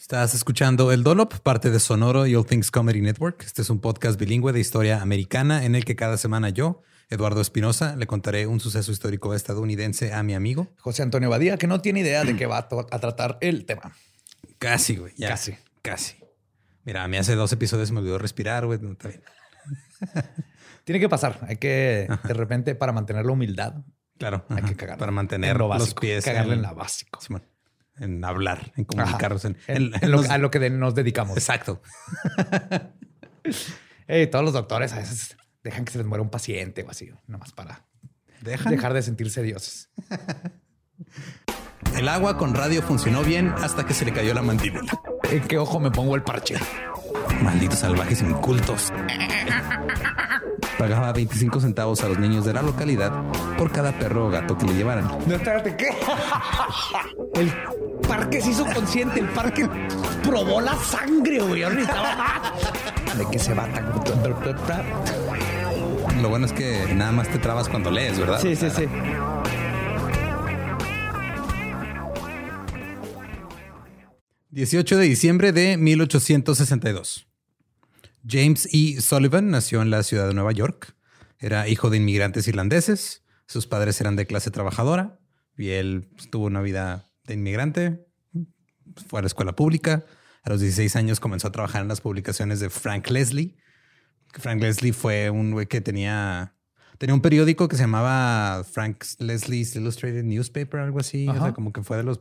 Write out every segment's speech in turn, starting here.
Estás escuchando El Dolop, parte de Sonoro y All Things Comedy Network. Este es un podcast bilingüe de historia americana en el que cada semana yo, Eduardo Espinosa, le contaré un suceso histórico estadounidense a mi amigo José Antonio Badía, que no tiene idea de qué va a, a tratar el tema. Casi, güey. Casi. Casi. Mira, a mí hace dos episodios me olvidó respirar, güey. está bien. Tiene que pasar. Hay que, de repente, para mantener la humildad, Claro. hay ajá, que cagar. Para mantener lo los pies. Cagarle en la básico. Simón, en hablar, en comunicarnos. En, lo- a lo que nos dedicamos. Exacto. Ey, todos los doctores a veces dejan que se les muera un paciente o así, nomás para Dejan. dejar de sentirse dioses. El agua con radio funcionó bien hasta que se le cayó la mandíbula. ¿En qué ojo me pongo el parche? Malditos salvajes incultos. Pagaba 25 centavos a los niños de la localidad por cada perro o gato que le llevaran. No, espérate, ¿qué? El parque se hizo consciente, el parque probó la sangre, güey. ¿De qué se va tan? Lo bueno es que nada más te trabas cuando lees, ¿verdad? Sí, sí, sí. – 18 de diciembre de 1862. James E. Sullivan nació en la ciudad de Nueva York. Era hijo de inmigrantes irlandeses. Sus padres eran de clase trabajadora y él pues, tuvo una vida de inmigrante. Fue a la escuela pública. A los 16 años comenzó a trabajar en las publicaciones de Frank Leslie. Frank Leslie fue un güey que tenía, tenía un periódico que se llamaba Frank Leslie's Illustrated Newspaper, algo así. O sea, como que fue de los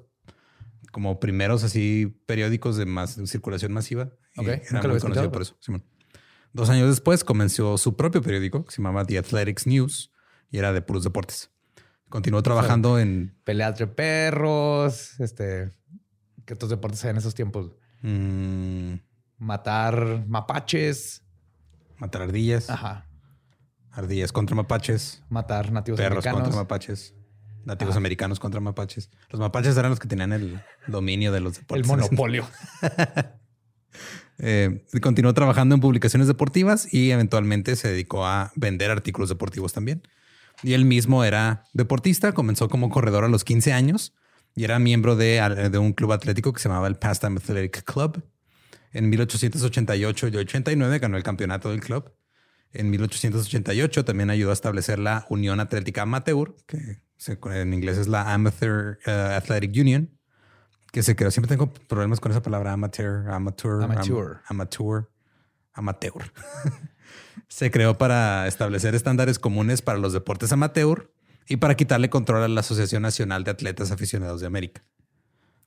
como primeros así periódicos de más de circulación masiva. Y Ok, era muy conocido por eso. Simón. Dos años después comenzó su propio periódico que se llamaba The Athletics News y era de puros deportes. Continuó trabajando en Pelea entre perros, este, que otros deportes hay en esos tiempos. mm, Matar mapaches, matar ardillas, ajá, ardillas contra mapaches, matar nativos perros americanos. contra mapaches, nativos americanos contra mapaches. Los mapaches eran los que tenían el dominio de los el deportes. monopolio. Eh, continuó trabajando en publicaciones deportivas y eventualmente se dedicó a vender artículos deportivos también. Y él mismo era deportista, comenzó como corredor a los 15 años y era miembro de, de un club atlético que se llamaba el Pastime Athletic Club. En 1888 y 89 ganó el campeonato del club. En 1888 también ayudó a establecer la Unión Atlética Amateur, que en inglés es la Amateur uh, Athletic Union, que se creó. Siempre tengo problemas con esa palabra amateur, amateur, Amateur. am- amateur, amateur. se creó para establecer estándares comunes para los deportes amateur y para quitarle control a la Asociación Nacional de Atletas Aficionados de América.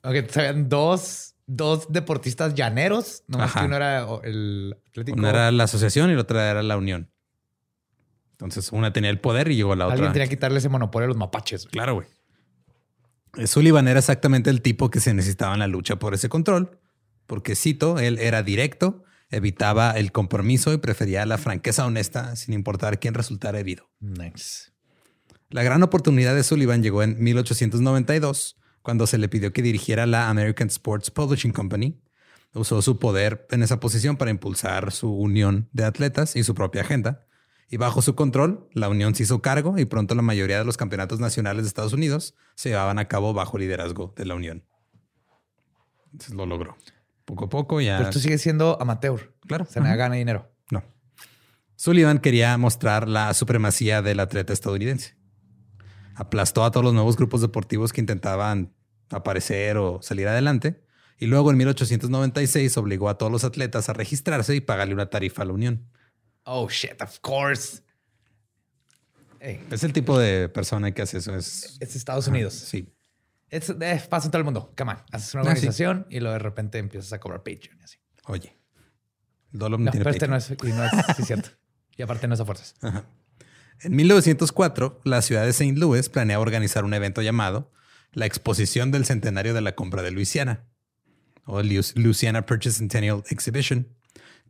Ok, sabían dos, dos deportistas llaneros, nomás Ajá. que uno era el Atlético. Una era la asociación y la otra era la unión. Entonces una tenía el poder y llegó la otra. Alguien tenía que quitarle ese monopolio a los mapaches. güey. Claro, güey. Sullivan era exactamente el tipo que se necesitaba en la lucha por ese control, porque cito, él era directo, evitaba el compromiso y prefería la franqueza honesta sin importar quién resultara herido. Nice. La gran oportunidad de Sullivan llegó en 1892, cuando se le pidió que dirigiera la American Sports Publishing Company. Usó su poder en esa posición para impulsar su unión de atletas y su propia agenda. Y bajo su control, la unión se hizo cargo y pronto la mayoría de los campeonatos nacionales de Estados Unidos se llevaban a cabo bajo liderazgo de la unión. Entonces lo logró. Poco a poco ya... Pero esto sigue siendo amateur. Claro. Se Ajá. gana dinero. No. Sullivan quería mostrar la supremacía del atleta estadounidense. Aplastó a todos los nuevos grupos deportivos que intentaban aparecer o salir adelante. Y luego en 1896 obligó a todos los atletas a registrarse y pagarle una tarifa a la Unión. Oh, shit, of course. Hey, Es el tipo de persona que hace eso. Es, es Estados Unidos. sí. Es, eh, pasa en todo el mundo. Come on. Haces una Ah, sí. organización y luego de repente empiezas a cobrar Patreon. y así. Oye. Dolom no tiene pero este no es, y no es sí, cierto. Y aparte no es a fuerzas. Ajá. En 1904, la ciudad de St. Louis planeaba organizar un evento llamado la Exposición del Centenario de la Compra de Luisiana o Louisiana Purchase Centennial Exhibition,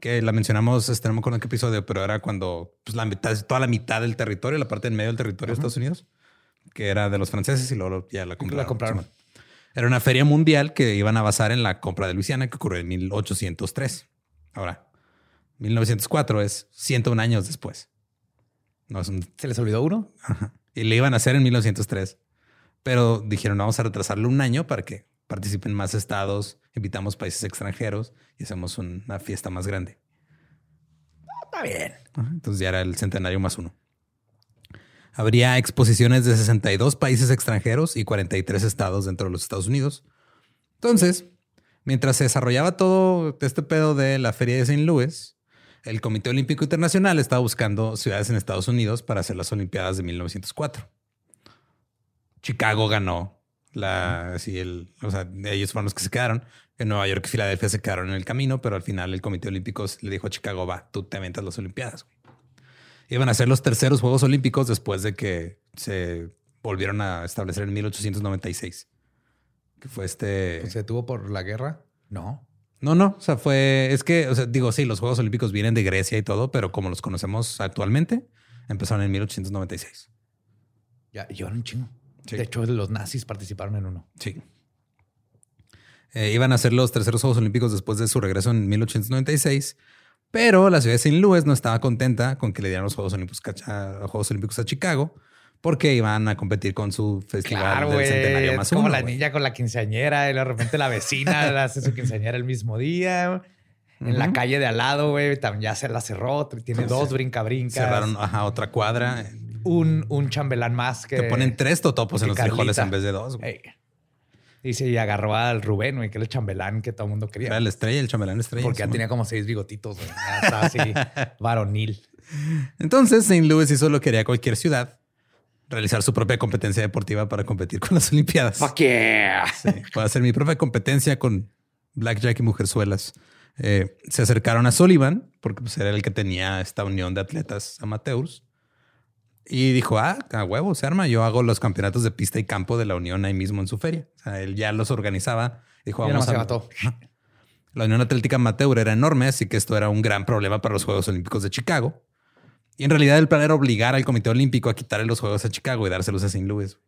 que la mencionamos, este, no me acuerdo en qué episodio, pero era cuando pues, la mitad, toda la mitad del territorio, la parte en medio del territorio de Estados Unidos, que era de los franceses y luego ya la compraron. Era una feria mundial que iban a basar en la compra de Luisiana que ocurrió en 1803. Ahora, 1904 es 101 años después. No es un ¿Se les olvidó uno? Ajá. Y le iban a hacer en 1903. Pero dijeron, vamos a retrasarlo un año para que participen más estados, invitamos países extranjeros y hacemos una fiesta más grande. Está bien. Entonces ya era el centenario más uno. Habría exposiciones de 62 países extranjeros y 43 estados dentro de los Estados Unidos. Entonces, mientras se desarrollaba todo este pedo de la feria de St. Louis, el Comité Olímpico Internacional estaba buscando ciudades en Estados Unidos para hacer las Olimpiadas de 1904. Chicago ganó la, así el, o sea, ellos fueron los que se quedaron. En Nueva York y Filadelfia se quedaron en el camino, pero al final el Comité Olímpico le dijo a Chicago, va, tú te aventas las Olimpiadas. güey". Iban a ser los terceros Juegos Olímpicos después de que se volvieron a establecer en 1896. Que fue este... Pues, ¿Se detuvo por la guerra? No. No, no, o sea, fue, es que, o sea, digo, sí, los Juegos Olímpicos vienen de Grecia y todo, pero como los conocemos actualmente, empezaron en 1896. Ya llevan un chingo. Sí. De hecho, los nazis participaron en uno. Sí. Eh, iban a ser los terceros Juegos Olímpicos después de su regreso en 1896, pero la ciudad de St. Louis no estaba contenta con que le dieran los Juegos Olímpicos, a, a Juegos Olímpicos a Chicago, porque iban a competir con su festival Claro, del centenario más Es como uno, la niña con la quinceañera y de repente la vecina hace su quinceañera el mismo día. En la calle de al lado, güey, también ya se la cerró. Tiene dos brinca-brincas. Cerraron ajá, otra cuadra. Un, un chambelán más que... Te ponen tres totopos en los frijoles en vez de dos. güey. Y agarró al Rubén, güey, que era el chambelán que todo el mundo quería. Era la estrella, el chambelán estrella. porque ya tenía como seis bigotitos, güey. Ya estaba así, varonil. Entonces, St. Louis hizo lo que haría cualquier ciudad, realizar su propia competencia deportiva para competir con las Olimpiadas. Fuck yeah. Sí, puedo hacer mi propia competencia con Blackjack y Mujerzuelas. Eh, se acercaron a Sullivan, porque pues, era el que tenía esta unión de atletas amateurs. Y dijo, ah, a huevo, se arma. Yo hago los campeonatos de pista y campo de la Unión ahí mismo en su feria. O sea, él ya los organizaba. Dijo, vamos a... mató. La Unión Atlética Amateur era enorme, así que esto era un gran problema para los Juegos Olímpicos de Chicago. Y en realidad el plan era obligar al Comité Olímpico a quitarle los Juegos a Chicago y dárselos a St. Louis.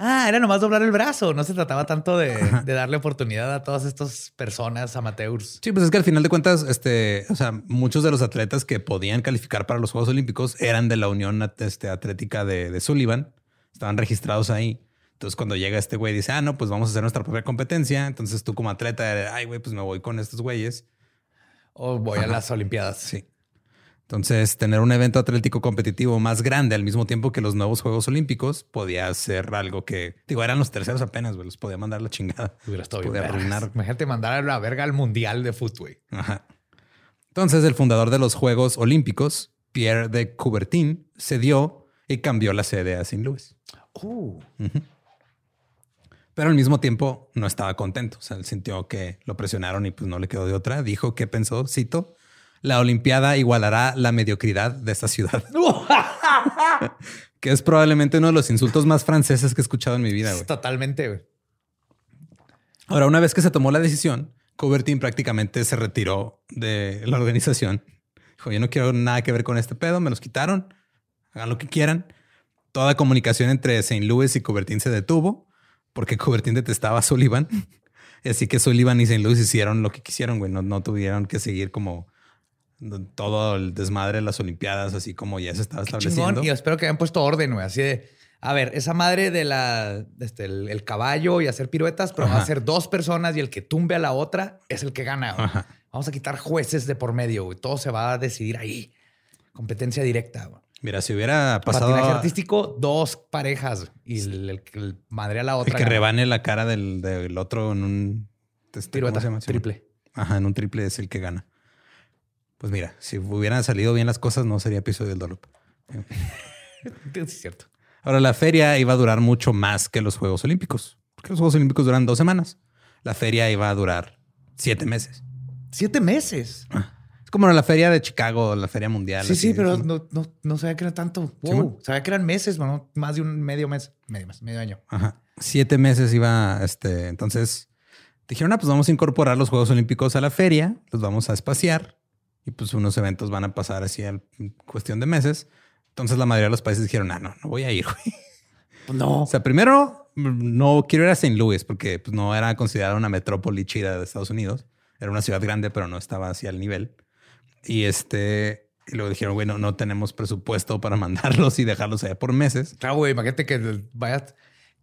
Ah, era nomás doblar el brazo. No se trataba tanto de, de darle oportunidad a todas estas personas amateurs. Sí, pues es que al final de cuentas, este, o sea, muchos de los atletas que podían calificar para los Juegos Olímpicos eran de la Unión este, Atlética de, de Sullivan, estaban registrados ahí. Entonces, cuando llega este güey, dice, ah, no, pues vamos a hacer nuestra propia competencia. Entonces, tú como atleta, ay, güey, pues me voy con estos güeyes. O voy a las Olimpiadas. Sí. Entonces, tener un evento atlético competitivo más grande al mismo tiempo que los nuevos Juegos Olímpicos podía ser algo que, digo, eran los terceros apenas, güey, los podía mandar la chingada. Hubiera estado bien arruinar. Imagínate mandar a la verga al mundial de fútbol. Ajá. Entonces, el fundador de los Juegos Olímpicos, Pierre de Coubertin, cedió y cambió la sede a St. Louis. Uh, Pero al mismo tiempo no estaba contento. O sea, él sintió que lo presionaron y pues no le quedó de otra. Dijo que pensó, cito, la Olimpiada igualará la mediocridad de esta ciudad. que es probablemente uno de los insultos más franceses que he escuchado en mi vida. güey. totalmente. güey. Ahora, una vez que se tomó la decisión, Coubertin prácticamente se retiró de la organización. Dijo, yo no quiero nada que ver con este pedo, me los quitaron, hagan lo que quieran. Toda comunicación entre St. Louis y Coubertin se detuvo porque Coubertin detestaba a Sullivan. Así que Sullivan y St. Louis hicieron lo que quisieron, güey. No, no tuvieron que seguir como todo el desmadre de las Olimpiadas, así como ya se estaba estableciendo. Chingón. Y espero que hayan puesto orden, güey. Así de, a ver, esa madre de la, este, el, el caballo y hacer piruetas, pero va a Ajá. ser dos personas y el que tumbe a la otra es el que gana. güey. Ajá. Vamos a quitar jueces de por medio, güey. Todo se va a decidir ahí. Competencia directa. güey. Mira, si hubiera pasado Patinaje artístico, dos parejas y el, el, el madre a la el otra. que gana. rebane la cara del, del otro en un este, Pirueta, triple. Ajá, en un triple es el que gana. Pues mira, si hubieran salido bien las cosas, no sería episodio del Dolop. Sí, es cierto. Ahora, la feria iba a durar mucho más que los Juegos Olímpicos, porque los Juegos Olímpicos duran dos semanas. La feria iba a durar siete meses. Siete meses. Es como la feria de Chicago, la feria mundial. Sí, sí, pero no, no, no sabía que era tanto. Wow. sabía que eran meses, no más de un medio mes. Medio mes, medio año. Ajá. Siete meses iba, este, entonces dijeron, ah, pues vamos a incorporar los Juegos Olímpicos a la feria, los vamos a espaciar y pues unos eventos van a pasar así en cuestión de meses. Entonces la mayoría de los países dijeron, ah, no, no voy a ir, güey. Pues no. O sea, primero, no quiero ir a St. Louis porque pues, no era considerada una metrópoli chida de Estados Unidos. Era una ciudad grande, pero no estaba así al nivel. Y este, y luego dijeron, bueno, no tenemos presupuesto para mandarlos y dejarlos allá por meses. Claro, güey, imagínate que vayas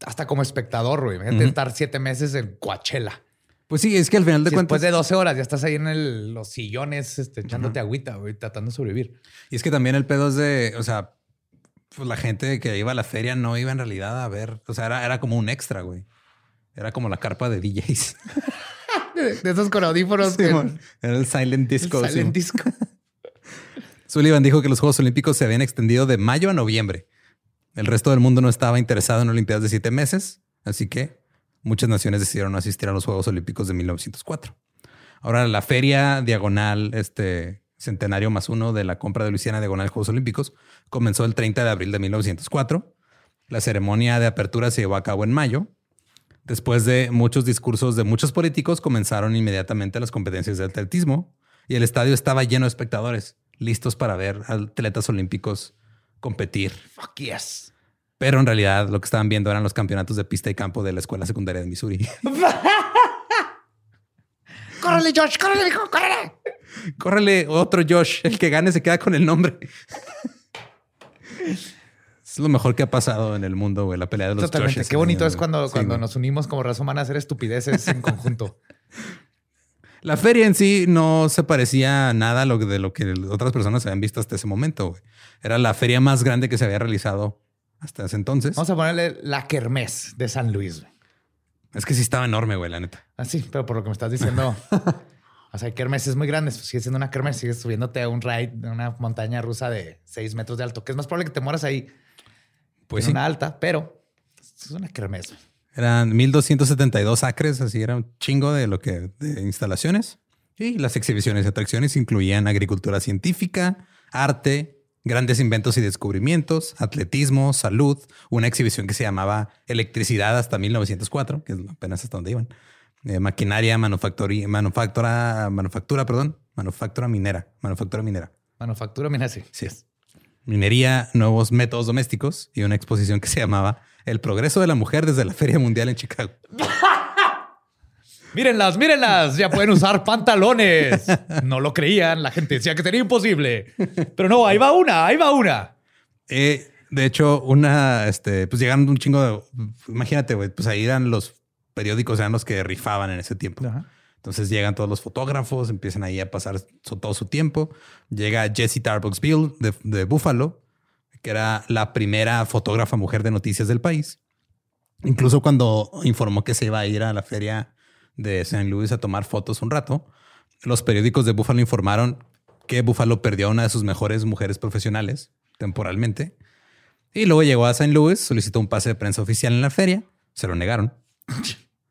hasta como espectador, güey. Imagínate estar siete meses en Coachella. Pues sí, es que al final de Si cuentas. después de 12 horas ya estás ahí en el- los sillones este, echándote agüita, güey, tratando de sobrevivir. Y es que también el pedo es de, o sea, pues la gente que iba a la feria no iba en realidad a ver, o sea, era, era como un extra, güey. Era como la carpa de DJs. De, de esos con audífonos. que-. Era el silent disco. Silent Simón. disco. Sullivan dijo que los Juegos Olímpicos se habían extendido de mayo a noviembre. El resto del mundo no estaba interesado en Olimpiadas de siete meses, así que muchas naciones decidieron no asistir a los Juegos Olímpicos de 1904. Ahora la feria diagonal, este centenario más uno de la compra de Luisiana diagonal Juegos Olímpicos, comenzó el 30 de abril de 1904. La ceremonia de apertura se llevó a cabo en mayo. Después de muchos discursos de muchos políticos, comenzaron inmediatamente las competencias de atletismo y el estadio estaba lleno de espectadores, listos para ver atletas olímpicos competir. Fuck yes. Pero en realidad lo que estaban viendo eran los campeonatos de pista y campo de la escuela secundaria de Missouri. ¡Córrele, Josh! ¡Córrele, hijo! ¡Córrele! Córrele otro Josh, el que gane se queda con el nombre. es lo mejor que ha pasado en el mundo, güey, la pelea de los Totalmente. Joshes Qué bonito es cuando, Sí, cuando güey. nos unimos como raza humana a hacer estupideces en conjunto. La feria en sí no se parecía a nada a lo que- de lo que otras personas habían visto hasta ese momento. güey. Era la feria más grande que se había realizado hasta ese entonces. Vamos a ponerle la kermés de San Luis. güey. Es que sí estaba enorme, güey, la neta. Así, pero por lo que me estás diciendo, o sea, kermés es muy grande. Sigue siendo una kermés, sigues subiéndote a un ride de una montaña rusa de 6 metros de alto, que es más probable que te mueras ahí Pues en sí. una alta, pero es una kermés. güey. Eran 1272 acres, así era un chingo de lo que de instalaciones. Y las exhibiciones y atracciones incluían agricultura científica, arte, grandes inventos y descubrimientos, atletismo, salud, una exhibición que se llamaba Electricidad hasta 1904, que es apenas hasta donde iban. eh, maquinaria, manufactura, manufactura, manufactura, perdón, manufactura minera, manufactura minera. Manufactura, mira, sí. Sí es. Minería, nuevos métodos domésticos y una exposición que se llamaba El progreso de la mujer desde la Feria Mundial en Chicago. Mírenlas, mírenlas, ya pueden usar pantalones. No lo creían, la gente decía que sería imposible. Pero no, ahí va una, ahí va una. Eh, de hecho, una, este, pues llegaron un chingo de, imagínate, güey, pues ahí eran los periódicos, eran los que rifaban en ese tiempo. Ajá. Entonces llegan todos los fotógrafos, empiezan ahí a pasar todo su tiempo. Llega Jessie Tarbox Bill de, de Buffalo, que era la primera fotógrafa mujer de noticias del país. Incluso cuando informó que se iba a ir a la feria de St. Louis a tomar fotos un rato, los periódicos de Buffalo informaron que Buffalo perdió a una de sus mejores mujeres profesionales temporalmente. Y luego llegó a St. Louis, solicitó un pase de prensa oficial en la feria, se lo negaron.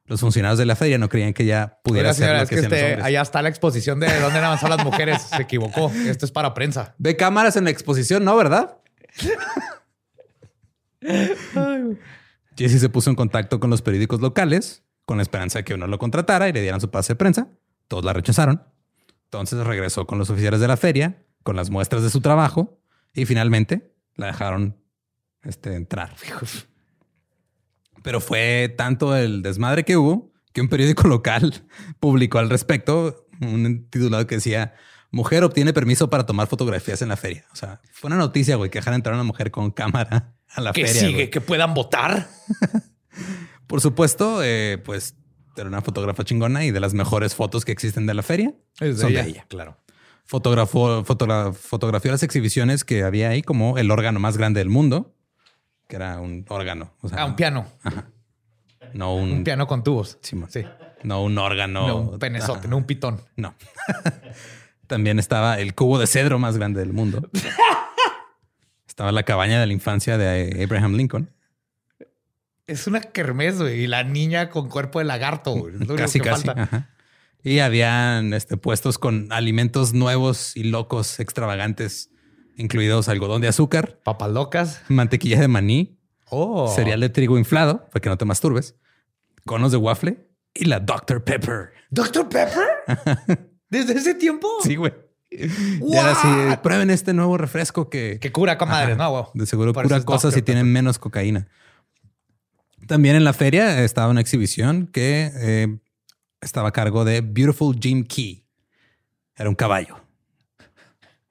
Los funcionarios de la feria no creían que ya pudiera Oiga, ser lo es que que hacían los este, hombres. allá está la exposición de dónde han avanzado las mujeres. Se equivocó. Esto es para prensa. Ve cámaras en la exposición, ¿no? ¿Verdad? Jesse se puso en contacto con los periódicos locales con la esperanza de que uno lo contratara y le dieran su pase de prensa. Todos la rechazaron. Entonces regresó con los oficiales de la feria, con las muestras de su trabajo y finalmente la dejaron este, entrar. Pero fue tanto el desmadre que hubo que un periódico local publicó al respecto un titulado que decía mujer obtiene permiso para tomar fotografías en la feria. O sea, fue una noticia, güey, que dejaran entrar a una mujer con cámara a la ¿Qué feria. sigue? güey. ¿Que puedan votar? Por supuesto, eh, pues era una fotógrafa chingona y de las mejores fotos que existen de la feria Es de son ella. de ella. Claro. Fotografó, fotogra- fotografió las exhibiciones que había ahí como el órgano más grande del mundo, que era un órgano. O sea, Ah, un piano. no un, Un piano con tubos. Sí, no un órgano. No, un penezote, Ajá. no un pitón. No. También estaba el cubo de cedro más grande del mundo. estaba la cabaña de la infancia de Abraham Lincoln. Es una kermés, güey. Y la niña con cuerpo de lagarto, güey. Casi, que casi. falta. ajá. Y habían este, puestos con alimentos nuevos y locos, extravagantes, incluidos algodón de azúcar, Papas locas. mantequilla de maní, Oh. cereal de trigo inflado, para que no te masturbes, conos de waffle y la Dr. Pepper. ¿Dr. Pepper? ¿Desde ese tiempo? Sí, güey. Y así, What? prueben este nuevo refresco que, Que cura comadres, ¿no, güey? de seguro Por cura cosas y tienen menos cocaína. También en la feria estaba una exhibición que eh, estaba a cargo de Beautiful Jim Key. Era un caballo.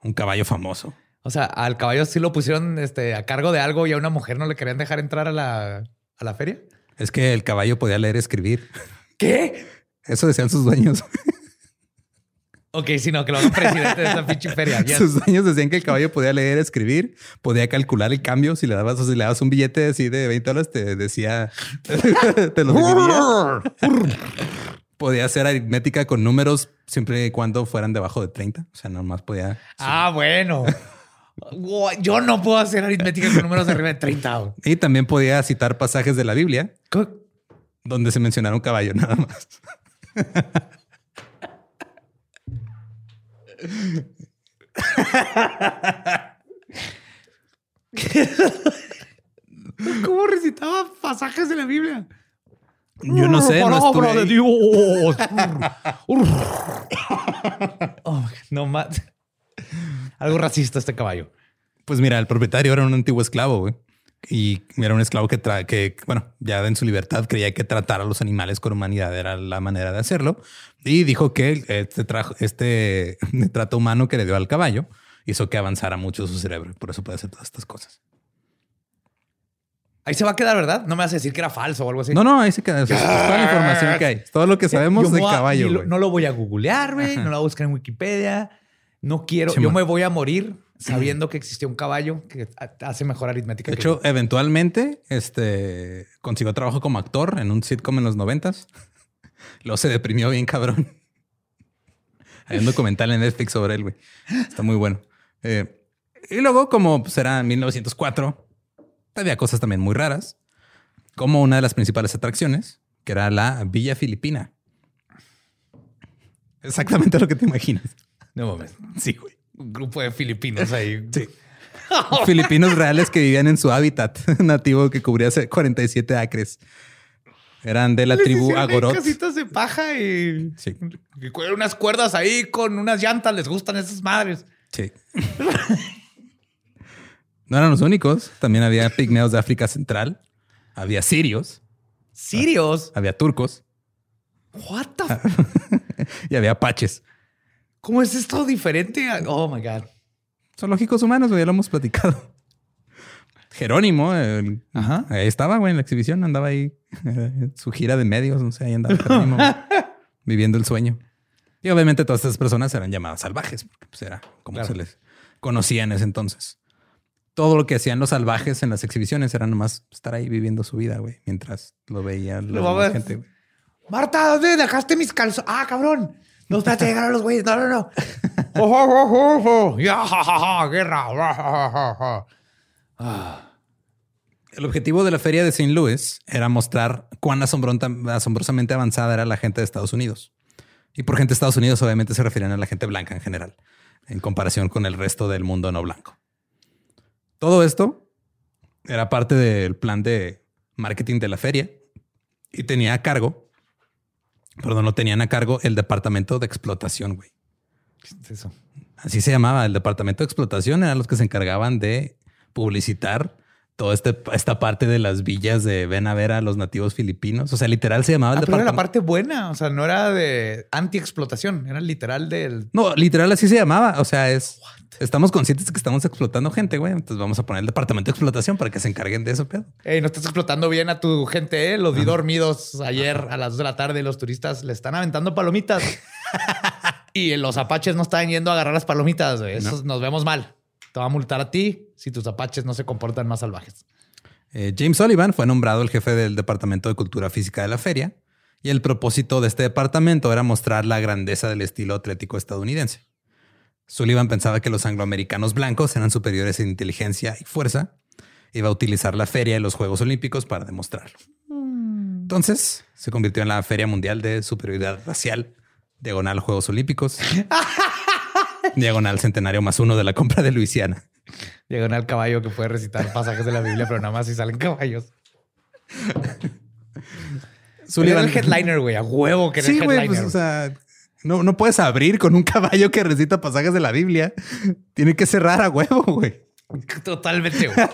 Un caballo famoso. O sea, al caballo sí lo pusieron este, a cargo de algo y a una mujer no le querían dejar entrar a la, a la feria. Es que el caballo podía leer y escribir. ¿Qué? Eso decían sus dueños. Ok, sí, no, que lo hagan presidente de esa pinche feria. Yes. Sus dueños decían que el caballo podía leer, escribir, podía calcular el cambio. Si le dabas o si le dabas un billete así de 20 dólares, te decía, te lo dividía. podía hacer aritmética con números siempre y cuando fueran debajo de 30. O sea, nomás podía. Ah, bueno. Yo no puedo hacer aritmética con números de arriba de 30. güey. Y también podía citar pasajes de la Biblia ¿Qué? donde se mencionara un caballo nada más. ¿Cómo recitaba pasajes de la Biblia? Yo no sé, no estuve de. Dios. Oh, no más. Algo racista este caballo. Pues mira, el propietario era un antiguo esclavo, güey. Y era un esclavo que, tra- que, bueno, ya en su libertad creía que tratar a los animales con humanidad era la manera de hacerlo. Y dijo que este, trajo, este trato humano que le dio al caballo hizo que avanzara mucho su cerebro. Por eso puede hacer todas estas cosas. Ahí se va a quedar, ¿verdad? No me vas a decir que era falso o algo así. No, no, ahí se queda. Es toda la información que hay. Es todo lo que sabemos a- caballo. lo- no lo voy a googlear, güey. No lo voy a buscar en Wikipedia. No quiero. Sí, yo man. me voy a morir sabiendo que existió un caballo que ha- hace mejor aritmética. De hecho, yo. eventualmente este, consiguió trabajo como actor en un sitcom en los noventas. Luego se deprimió bien cabrón. Hay un documental en Netflix sobre él, güey. Está muy bueno. Eh, y luego, como pues, era 1904, había cosas también muy raras, como una de las principales atracciones, que era la Villa Filipina. Exactamente lo que te imaginas. no mames. Sí, güey. Un grupo de filipinos ahí. Sí. Filipinos reales que vivían en su hábitat nativo que cubría hace 47 acres. Eran de la Les tribu Agorot. Casitas de paja y, Sí, y unas cuerdas ahí con unas llantas. Les gustan esas madres. sí. No eran los únicos. También había pigmeos de África Central. Había sirios. Sirios. Había turcos. What the Y había apaches. ¿Cómo es esto diferente? a- Oh my God. Zoológicos humanos, güey. Ya lo hemos platicado. Jerónimo, el- Ajá. ahí estaba, güey, en la exhibición. Andaba ahí. eh, su gira de medios. No sé, ahí andaba Jerónimo. viviendo el sueño. Y obviamente todas estas personas eran llamadas salvajes, porque pues era como Claro. se les conocía en ese entonces. Todo lo que hacían los salvajes en las exhibiciones era nomás estar ahí viviendo su vida, güey, mientras lo veía la gente, güey. Marta, ¿dónde dejaste mis calzones? Ah, cabrón. No, espérate, llegaron los güeyes. No, no, no. Oh, oh, oh, oh, oh. Ya, ja, ja, ja, guerra. Ja, ja, ja, ja. El objetivo de la feria de St. Louis era mostrar cuán asombrosamente avanzada era la gente de Estados Unidos. Y por gente de Estados Unidos, obviamente se refieren a la gente blanca en general, en comparación con el resto del mundo no blanco. Todo esto era parte del plan de marketing de la feria y tenía a cargo, perdón, no tenían a cargo el departamento de explotación, güey. ¿Qué es eso? Así se llamaba el departamento de explotación. Eran los que se encargaban de publicitar toda este, esta parte de las villas de ven a ver a los nativos filipinos. O sea, literal se llamaba el Ah, pero era la departamento. parte buena. O sea, no era de anti-explotación. Era literal del... No, literal así se llamaba. O sea, es estamos conscientes de que estamos explotando gente, güey. Entonces vamos a poner el departamento de explotación para que se encarguen de eso, pedo. Ey, no estás explotando bien a tu gente, ¿eh? Los vi dormidos ayer a las 2 de la tarde. Los turistas le están aventando palomitas. y los apaches no están yendo a agarrar las palomitas. güey. Eso nos vemos mal. Te va a multar a ti si tus apaches no se comportan más salvajes. Eh, James Sullivan fue nombrado el jefe del Departamento de Cultura Física de la feria y el propósito de este departamento era mostrar la grandeza del estilo atlético estadounidense. Sullivan pensaba que los angloamericanos blancos eran superiores en inteligencia y fuerza. Iba a utilizar la feria y los Juegos Olímpicos para demostrarlo. Entonces se convirtió en la Feria Mundial de Superioridad Racial, diagonal Juegos Olímpicos, diagonal centenario más uno de la compra de Luisiana. Llegan al caballo que puede recitar pasajes de la Biblia, pero nada más si salen caballos. Sullivan el headliner, güey. A huevo que Sí, el güey, pues, o sea, no, no puedes abrir con un caballo que recita pasajes de la Biblia. Tiene que cerrar a huevo, güey. Totalmente, güey.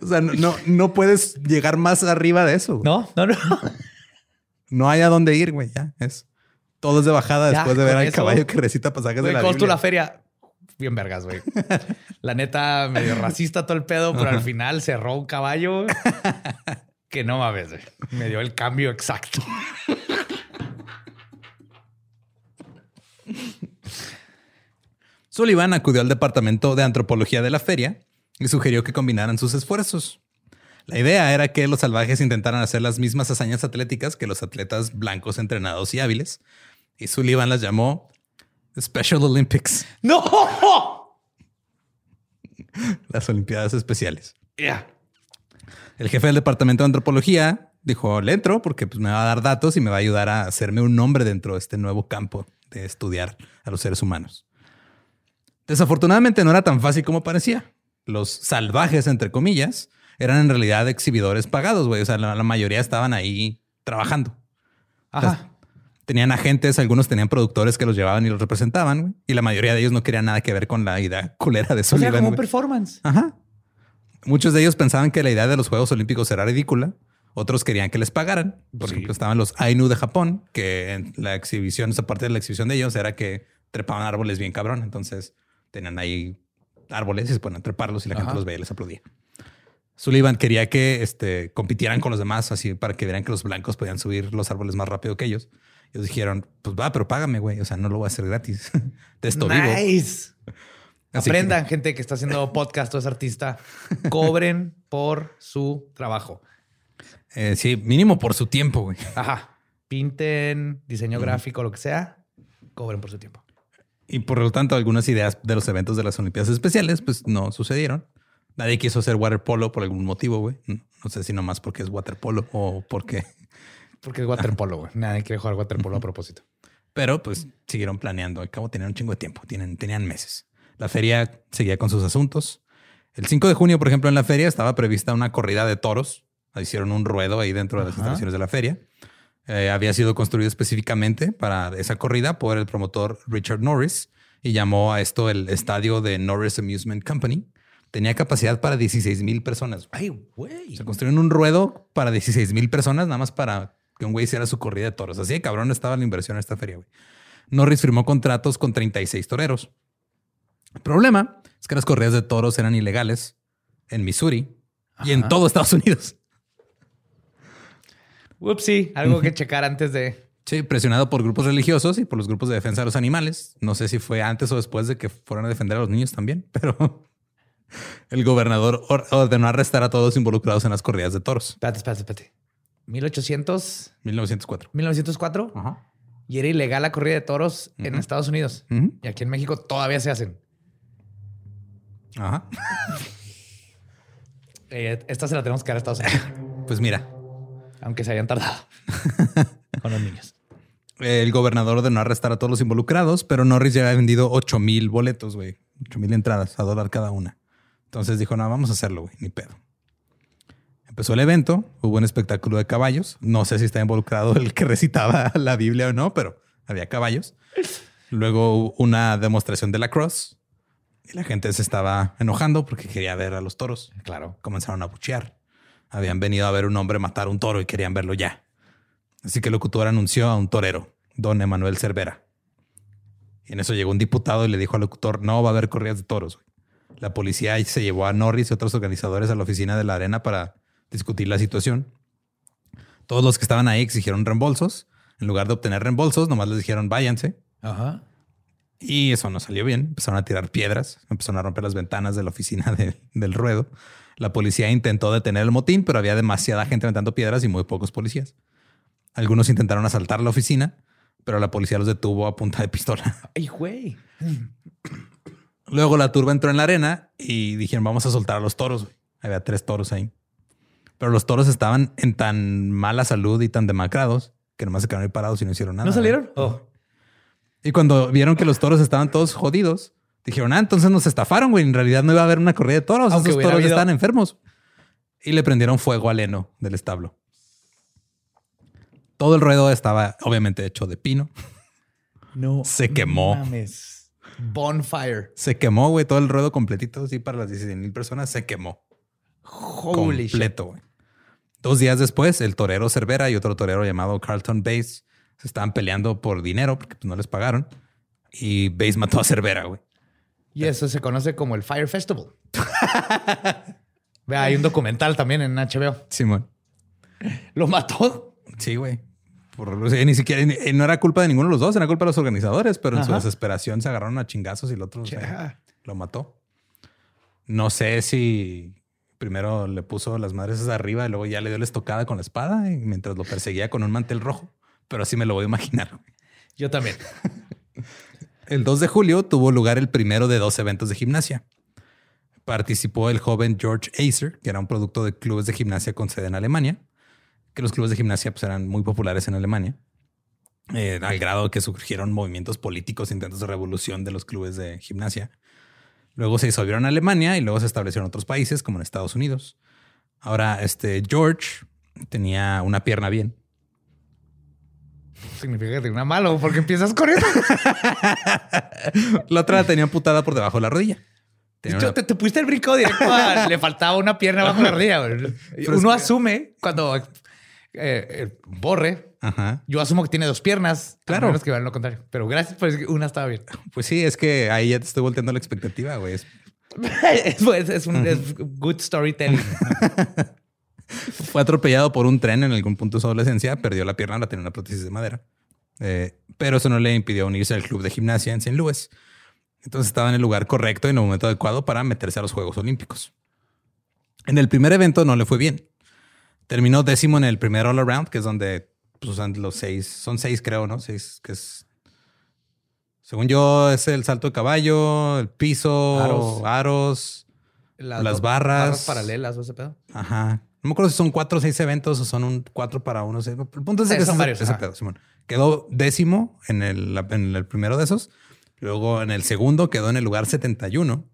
O sea, no, no, no puedes llegar más arriba de eso. güey. No, no, no. No hay a dónde ir, güey. Ya es todo es de bajada Ya, después de ver al eso. caballo que recita pasajes Güey, de la ¿cómo estuvo Biblia. la feria? Bien vergas, güey. La neta, medio racista todo el pedo, pero al final cerró un caballo que no mames, güey. Me dio el cambio exacto. Sullivan acudió al departamento de antropología de la feria y sugirió que combinaran sus esfuerzos. La idea era que los salvajes intentaran hacer las mismas hazañas atléticas que los atletas blancos entrenados y hábiles. Y Sullivan las llamó Special Olympics, ¡No! las Olimpiadas Especiales. Ya. El jefe del departamento de antropología dijo, le entro porque pues, me va a dar datos y me va a ayudar a hacerme un nombre dentro de este nuevo campo de estudiar a los seres humanos. Desafortunadamente no era tan fácil como parecía. Los salvajes, entre comillas, eran en realidad exhibidores pagados, güey. O sea, la, la mayoría estaban ahí trabajando. Ajá. Tenían agentes, algunos tenían productores que los llevaban y los representaban, güey. Y la mayoría de ellos no querían nada que ver con la idea culera de O sea, Sullivan. como güey. performance. Ajá. Muchos de ellos pensaban que la idea de los Juegos Olímpicos era ridícula. Otros querían que les pagaran. Por Sí. ejemplo, estaban los Ainu de Japón, que en la exhibición, esa parte de la exhibición de ellos era que trepaban árboles bien cabrón. Entonces tenían ahí árboles y se ponían a treparlos y la gente los veía y les aplaudía. Sullivan quería que este, compitieran con los demás, así para que vieran que los blancos podían subir los árboles más rápido que ellos. Ellos dijeron, pues va, pero págame, güey. O sea, no lo voy a hacer gratis. De esto vivo. Así Aprendan, gente que está haciendo podcast o es artista. Cobren por su trabajo. Eh, sí, mínimo por su tiempo, güey. Ajá. Pinten, diseño gráfico, lo que sea. Cobren por su tiempo. Y por lo tanto, algunas ideas de los eventos de las Olimpiadas Especiales, pues no sucedieron. Nadie quiso hacer waterpolo por algún motivo, güey. No sé si nomás porque es waterpolo o porque... Porque es waterpolo, güey. Nadie quiere jugar waterpolo a propósito. Pero pues siguieron planeando. Al cabo tenían un chingo de tiempo, tienen, tenían meses. La feria seguía con sus asuntos. El 5 de junio, por ejemplo, en la feria estaba prevista una corrida de toros. Hicieron un ruedo ahí dentro de las Ajá. instalaciones de la feria. Eh, había sido construido específicamente para esa corrida por el promotor Richard Norris y llamó a esto el estadio de Norris Amusement Company. Tenía capacidad para 16 mil personas. Ay, güey. Se construyeron un ruedo para 16 mil personas, nada más para que un güey hiciera su corrida de toros. Así de cabrón estaba la inversión en esta feria, güey. Norris firmó contratos con 36 toreros. El problema es que las corridas de toros eran ilegales en Missouri y en todo Estados Unidos. Upsi, algo que checar antes de Sí, presionado por grupos religiosos y por los grupos de defensa de los animales. No sé si fue antes o después de que fueran a defender a los niños también, pero el gobernador ordenó arrestar a todos involucrados en las corridas de toros. Espérate, espérate, espérate. 1800. 1904. 1904. Ajá. Y era ilegal la corrida de toros en. Estados Unidos. Y aquí en México todavía se hacen. Ajá. Eh, esta se la tenemos que dar a Estados Unidos, Pues mira, aunque se hayan tardado con los niños. el gobernador ordenó arrestar a todos los involucrados, pero Norris ya había vendido 8 mil boletos, güey. 8 mil entradas a dólar cada una. Entonces dijo, no, vamos a hacerlo, güey, ni pedo. Empezó el evento, hubo un espectáculo de caballos. No sé si está involucrado el que recitaba la Biblia o no, pero había caballos. Luego una demostración de la cross y la gente se estaba enojando porque quería ver a los toros. Claro. Comenzaron a buchear. Habían venido a ver un hombre matar un toro y querían verlo ya. Así que el locutor anunció a un torero, don Emanuel Cervera. Y en eso llegó un diputado y le dijo al locutor, no va a haber corridas de toros. güey". La policía se llevó a Norris y otros organizadores a la oficina de la arena para discutir la situación. Todos los que estaban ahí exigieron reembolsos. En lugar de obtener reembolsos, nomás les dijeron váyanse. Ajá. Y eso no salió bien. Empezaron a tirar piedras, empezaron a romper las ventanas de la oficina de- del ruedo. La policía intentó detener el motín, pero había demasiada gente aventando piedras y muy pocos policías. Algunos intentaron asaltar la oficina, pero la policía los detuvo a punta de pistola. Ay, güey. Luego la turba entró en la arena y dijeron, vamos a soltar a los toros. güey". Había tres toros ahí. Pero los toros estaban en tan mala salud y tan demacrados que nomás se quedaron ahí parados y no hicieron nada. ¿No salieron? Oh. Y cuando vieron que los toros estaban todos jodidos, dijeron, ah, entonces nos estafaron, güey. En realidad no iba a haber una corrida de toros. Aunque Esos toros habido- estaban enfermos. Y le prendieron fuego al heno del establo. Todo el ruedo estaba obviamente hecho de pino. No. Se quemó. Mames. Bonfire. Se quemó, güey. Todo el ruedo completito, así para las 16 mil personas, se quemó. Holy shit. completo, güey. Dos días después, el torero Cervera y otro torero llamado Carlton Bass se estaban peleando por dinero porque pues, no les pagaron. Y Bass mató a Cervera, güey. Y eso se conoce como el Fire Festival. Vea, hay un documental también en HBO. Simón. Lo mató. Sí, güey. Por- o sea, ni siquiera ni- no era culpa de ninguno de los dos, era culpa de los organizadores, pero en su Ajá. desesperación se agarraron a chingazos y el otro o sea, Ya. lo mató. No sé si primero le puso las madres arriba y luego ya le dio la estocada con la espada y mientras lo perseguía con un mantel rojo, pero así me lo voy a imaginar. Yo también. El 2 de julio tuvo lugar el primero de dos eventos de gimnasia. Participó el joven George Acer, que era un producto de clubes de gimnasia con sede en Alemania, que los clubes de gimnasia pues, eran muy populares en Alemania, eh, al grado que surgieron movimientos políticos, intentos de revolución de los clubes de gimnasia. Luego se disolvieron Alemania y luego se establecieron otros países, como en Estados Unidos. Ahora, este George tenía una pierna bien. Significa que tiene una malo porque empiezas con eso. La otra la tenía amputada por debajo de la rodilla. De Tenía hecho, una- te, te pusiste el brinco directo a- le faltaba una pierna bajo la rodilla. Uno asume cuando eh, eh, borre, yo asumo que tiene dos piernas. Claro. Menos que vean lo contrario. Pero gracias por decir que una estaba bien. Pues sí, es que ahí ya te estoy volteando la expectativa, güey. Es- es, es- es un es good storytelling. Fue atropellado por un tren en algún punto de su adolescencia, perdió la pierna, la tenía una prótesis de madera. Eh, pero eso no le impidió unirse al club de gimnasia en St. Louis. Entonces estaba en el lugar correcto y en el momento adecuado para meterse a los Juegos Olímpicos. En el primer evento no le fue bien. Terminó décimo en el primer all around, que es donde pues, usan los seis, son seis creo, ¿no? Seis, que es... Según yo, es el salto de caballo, el piso, Aros. aros Las do- barras. paralelas o ese pedo. Ajá. No me acuerdo si son cuatro o seis eventos o son un cuatro para uno. seis. El punto es Sí, que son ese- varios, ese pedo, Simón. Quedó décimo en el, en el primero de esos. Luego en el segundo quedó en el lugar 71.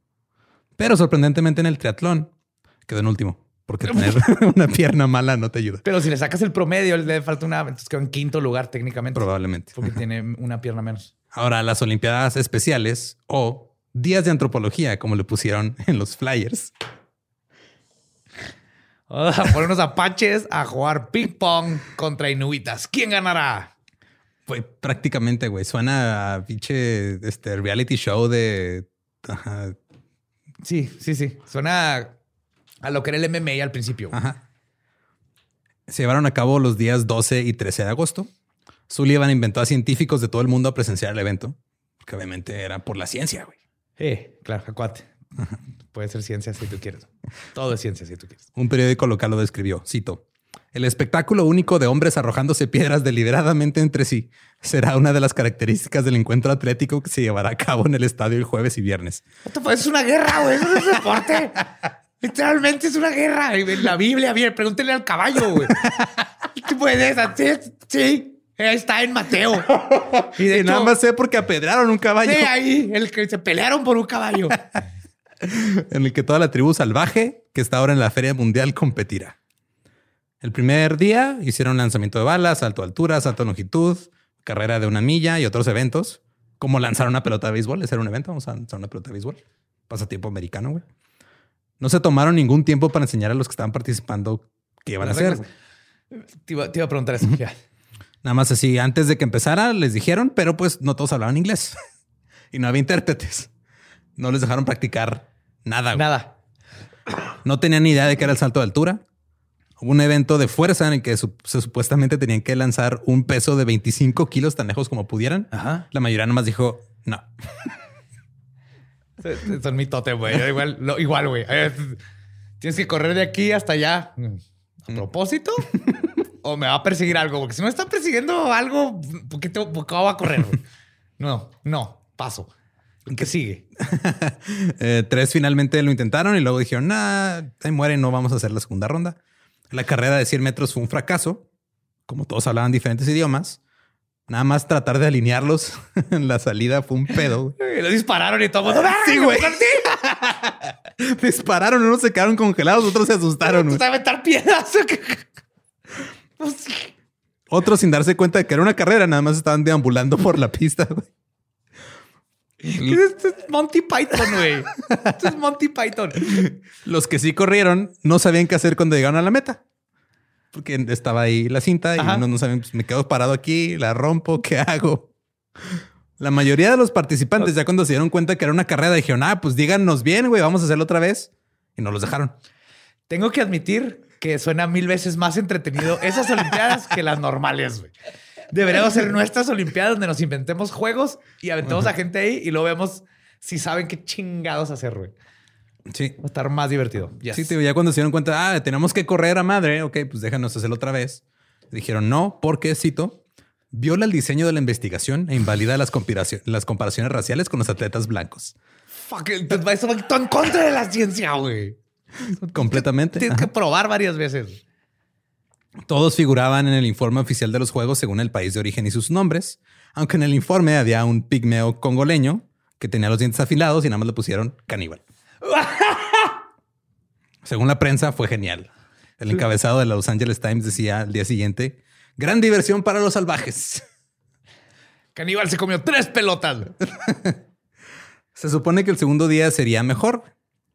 Pero sorprendentemente en el triatlón quedó en último. Porque tener una pierna mala no te ayuda. Pero si le sacas el promedio, le falta una. Entonces quedó en quinto lugar técnicamente. Probablemente. Porque tiene una pierna menos. Ahora, las Olimpiadas Especiales o Días de Antropología, como le pusieron en los flyers. Vamos a poner unos apaches a jugar ping pong contra inuitas. ¿Quién ganará? Fue prácticamente, güey. Suena a pinche este, reality show de... ajá, Sí, sí, sí. Suena a lo que era el MMA al principio. Ajá. Se llevaron a cabo los días 12 y 13 de agosto. Sullivan inventó a científicos de todo el mundo a presenciar el evento, que obviamente era por la ciencia, güey. Eh, claro, acuate. Puede ser ciencia si tú quieres. Todo es ciencia si tú quieres. Un periódico local lo describió, cito. El espectáculo único de hombres arrojándose piedras deliberadamente entre sí será una de las características del encuentro atlético que se llevará a cabo en el estadio el jueves y viernes. Es una guerra, güey. Eso es deporte. Literalmente es una guerra. En la Biblia, bien, pregúntele al caballo, güey. ¿Tú puedes hacer? Sí. Está en Mateo. Y, de nada más sé porque apedraron un caballo. Sí, ahí, el que se pelearon por un caballo. en el que toda la tribu salvaje que está ahora en la Feria Mundial competirá. El primer día hicieron lanzamiento de balas, salto a altura, salto longitud, carrera de una milla y otros eventos, como lanzar una pelota de béisbol. Ese era un evento, vamos a lanzar una pelota de béisbol. Pasatiempo americano, güey. No se tomaron ningún tiempo para enseñar a los que estaban participando qué iban a hacer. Te iba, a preguntar eso. Nada más así, antes de que empezara, les dijeron, pero pues no todos hablaban inglés y no había intérpretes. No les dejaron practicar nada. Nada. No tenían ni idea de qué era el salto de altura. Hubo un evento de fuerza en el que se supuestamente tenían que lanzar un peso de 25 kilos tan lejos como pudieran. La mayoría nomás dijo no. Son mi tote, güey. Igual, igual, güey. Tienes que correr de aquí hasta allá. ¿A propósito? ¿O me va a perseguir algo? Porque si no está persiguiendo algo, ¿por qué, te, por qué va a correr? No, no, paso. ¿Qué sigue? Eh, tres finalmente lo intentaron y luego dijeron, nah, ahí mueren, no vamos a hacer la segunda ronda. La carrera de 100 metros fue un fracaso. Como todos hablaban diferentes idiomas, Nada más tratar de alinearlos en la salida fue un pedo. lo dispararon y todo. Sí, güey. dispararon, unos se quedaron congelados, otros se asustaron. a meter piedras. Otros sin darse cuenta de que era una carrera, nada más estaban deambulando por la pista. Güey. Esto es Monty Python, güey. Esto es Monty Python. Los que sí corrieron no sabían qué hacer cuando llegaron a la meta porque estaba ahí la cinta y no, no saben, pues, me quedo parado aquí, la rompo, ¿qué hago? La mayoría de los participantes ya cuando se dieron cuenta que era una carrera dijeron, ah, pues díganos bien, güey, vamos a hacerlo otra vez. Y no los dejaron. Tengo que admitir que suena mil veces más entretenido esas Olimpiadas que las normales, güey. Deberíamos ser nuestras Olimpiadas donde nos inventemos juegos y aventemos a gente ahí y lo vemos si saben qué chingados hacer, güey. Sí. Va a estar más divertido. Sí, ya cuando se dieron cuenta, ah, tenemos que correr a madre, ok, pues déjanos hacerlo otra vez. Dijeron no, porque, cito, viola el diseño de la investigación e invalida las, las comparaciones raciales con los atletas blancos. Fuck, eso va en contra de la ciencia, güey. Completamente. Tienes que probar varias veces. Todos figuraban en el informe oficial de los juegos según el país de origen y sus nombres, aunque en el informe había un pigmeo congoleño que tenía los dientes afilados y nada más le pusieron caníbal. Según la prensa, fue genial. El encabezado de la Los Angeles Times decía al día siguiente: gran diversión para los salvajes. Caníbal se comió tres pelotas. se supone que el segundo día sería mejor,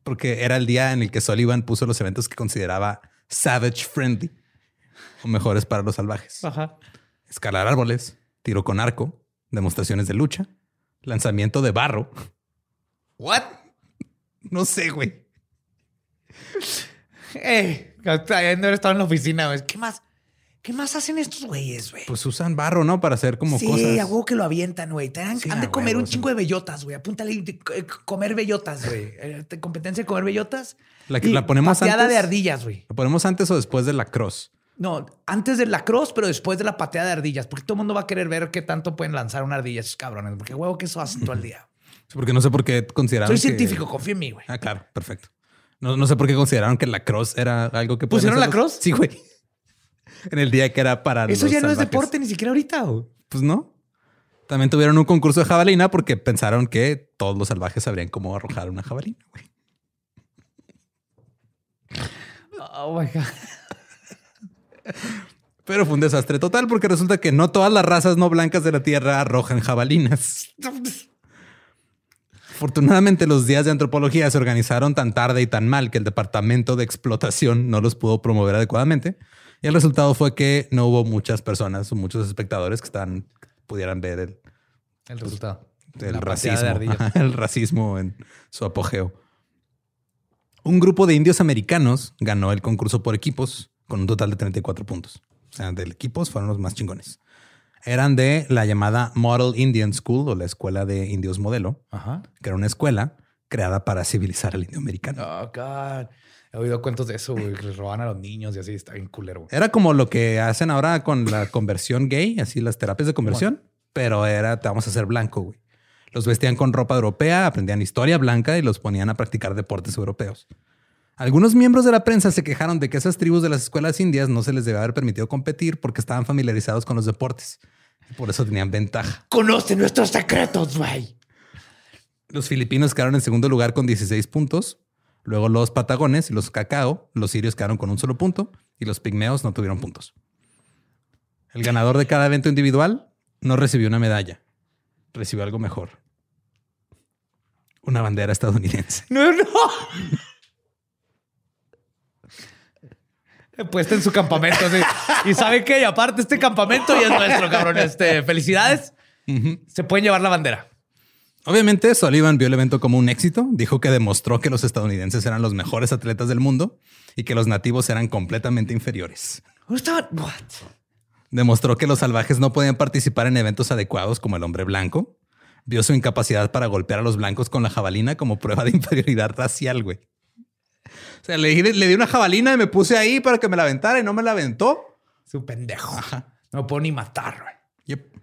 porque era el día en el que Sullivan puso los eventos que consideraba savage friendly o mejores para los salvajes. Escalar árboles, tiro con arco, demostraciones de lucha, lanzamiento de barro. What? No sé, güey. Eh, no estado en la oficina, güey. ¿Qué más? ¿Qué más hacen estos güeyes, güey? Pues usan barro, ¿no? Para hacer como cosas. Sí, a huevo que lo avientan, güey. han de comer un chingo de bellotas, güey. Apúntale eh, comer bellotas, güey. Eh, competencia de comer bellotas. La, que la ponemos pateada de ardillas, güey. ¿La ponemos antes o después de la cross? No, antes de la cross, pero después de la pateada de ardillas. Porque todo el mundo va a querer ver qué tanto pueden lanzar una ardilla esos cabrones. Porque huevo que eso hacen todo el día. Porque no sé por qué consideraron. Soy científico, confío en mí, güey. Ah, claro, perfecto. No, sé por qué consideraron que la cross era algo que pusieron la cross. Sí, güey. En el día que era para. Eso ya no es deporte ni siquiera ahorita. Güey. Pues no. También tuvieron un concurso de jabalina porque pensaron que todos los salvajes sabrían cómo arrojar una jabalina. Güey. Oh my God. Pero fue un desastre total porque resulta que no todas las razas no blancas de la Tierra arrojan jabalinas. Afortunadamente los días de antropología se organizaron tan tarde y tan mal que el departamento de explotación no los pudo promover adecuadamente. Y el resultado fue que no hubo muchas personas o muchos espectadores que están, pudieran ver el, el resultado. El racismo, el racismo en su apogeo. Un grupo de indios americanos ganó el concurso por equipos con un total de 34 puntos. O sea, del equipos fueron los más chingones. Eran de la llamada Model Indian School o la escuela de indios modelo, Ajá. que era una escuela creada para civilizar al indio americano. Oh, God. He oído cuentos de eso, güey, que les roban a los niños y así. Está bien culero. güey. Era como lo que hacen ahora con la conversión gay, así las terapias de conversión, pero era te vamos a hacer blanco, güey. Los vestían con ropa europea, aprendían historia blanca y los ponían a practicar deportes europeos. Algunos miembros de la prensa se quejaron de que esas tribus de las escuelas indias no se les debía haber permitido competir porque estaban familiarizados con los deportes. Y por eso tenían ventaja. Conoce nuestros secretos, güey. Los filipinos quedaron en segundo lugar con 16 puntos. Luego los patagones y los cacao, los sirios quedaron con un solo punto y los pigmeos no tuvieron puntos. El ganador de cada evento individual no recibió una medalla, recibió algo mejor. Una bandera estadounidense. No, no. Puesta en su campamento. así. Y sabe que, aparte, este campamento ya es nuestro, cabrón. Este, felicidades. Se pueden llevar la bandera. Obviamente, Sullivan vio el evento como un éxito. Dijo que demostró que los estadounidenses eran los mejores atletas del mundo y que los nativos eran completamente inferiores. What? Demostró que los salvajes no podían participar en eventos adecuados como el hombre blanco. Vio su incapacidad para golpear a los blancos con la jabalina como prueba de inferioridad racial, güey. O sea, le, di- le di una jabalina y me puse ahí para que me la aventara y no me la aventó. Su pendejo. No puedo ni matar, güey. Yep.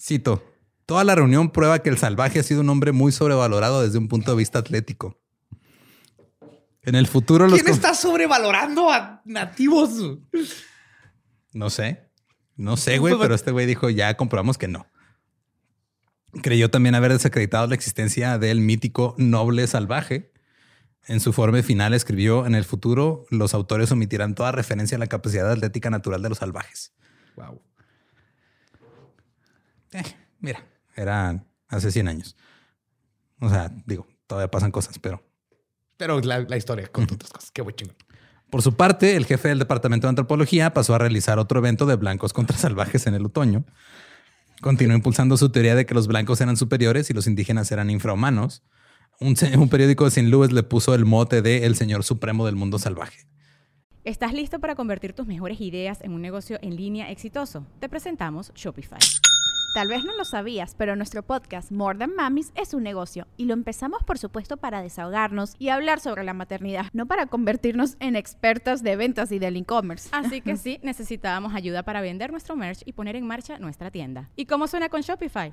Cito. Toda la reunión prueba que el salvaje ha sido un hombre muy sobrevalorado desde un punto de vista atlético. En el futuro los... ¿Quién está sobrevalorando a nativos? No sé. No sé, güey, pero este güey dijo, ya comprobamos que no. Creyó también haber desacreditado la existencia del mítico noble salvaje. En su forma final escribió, en el futuro los autores omitirán toda referencia a la capacidad atlética natural de los salvajes. Wow. Eh, mira, era hace 100 años. O sea, digo, todavía pasan cosas, pero... Pero la, la historia con otras cosas. Qué chingón. Por su parte, el jefe del Departamento de Antropología pasó a realizar otro evento de blancos contra salvajes en el otoño. Continuó impulsando su teoría de que los blancos eran superiores y los indígenas eran infrahumanos. Un, periódico de St. Louis le puso el mote de el señor supremo del mundo salvaje. ¿Estás listo para convertir tus mejores ideas en un negocio en línea exitoso? Te presentamos Shopify. Tal vez no lo sabías, pero nuestro podcast More Than Mamis es un negocio y lo empezamos por supuesto para desahogarnos y hablar sobre la maternidad, no para convertirnos en expertas de ventas y del e-commerce. Así que sí, necesitábamos ayuda para vender nuestro merch y poner en marcha nuestra tienda. ¿Y cómo suena con Shopify?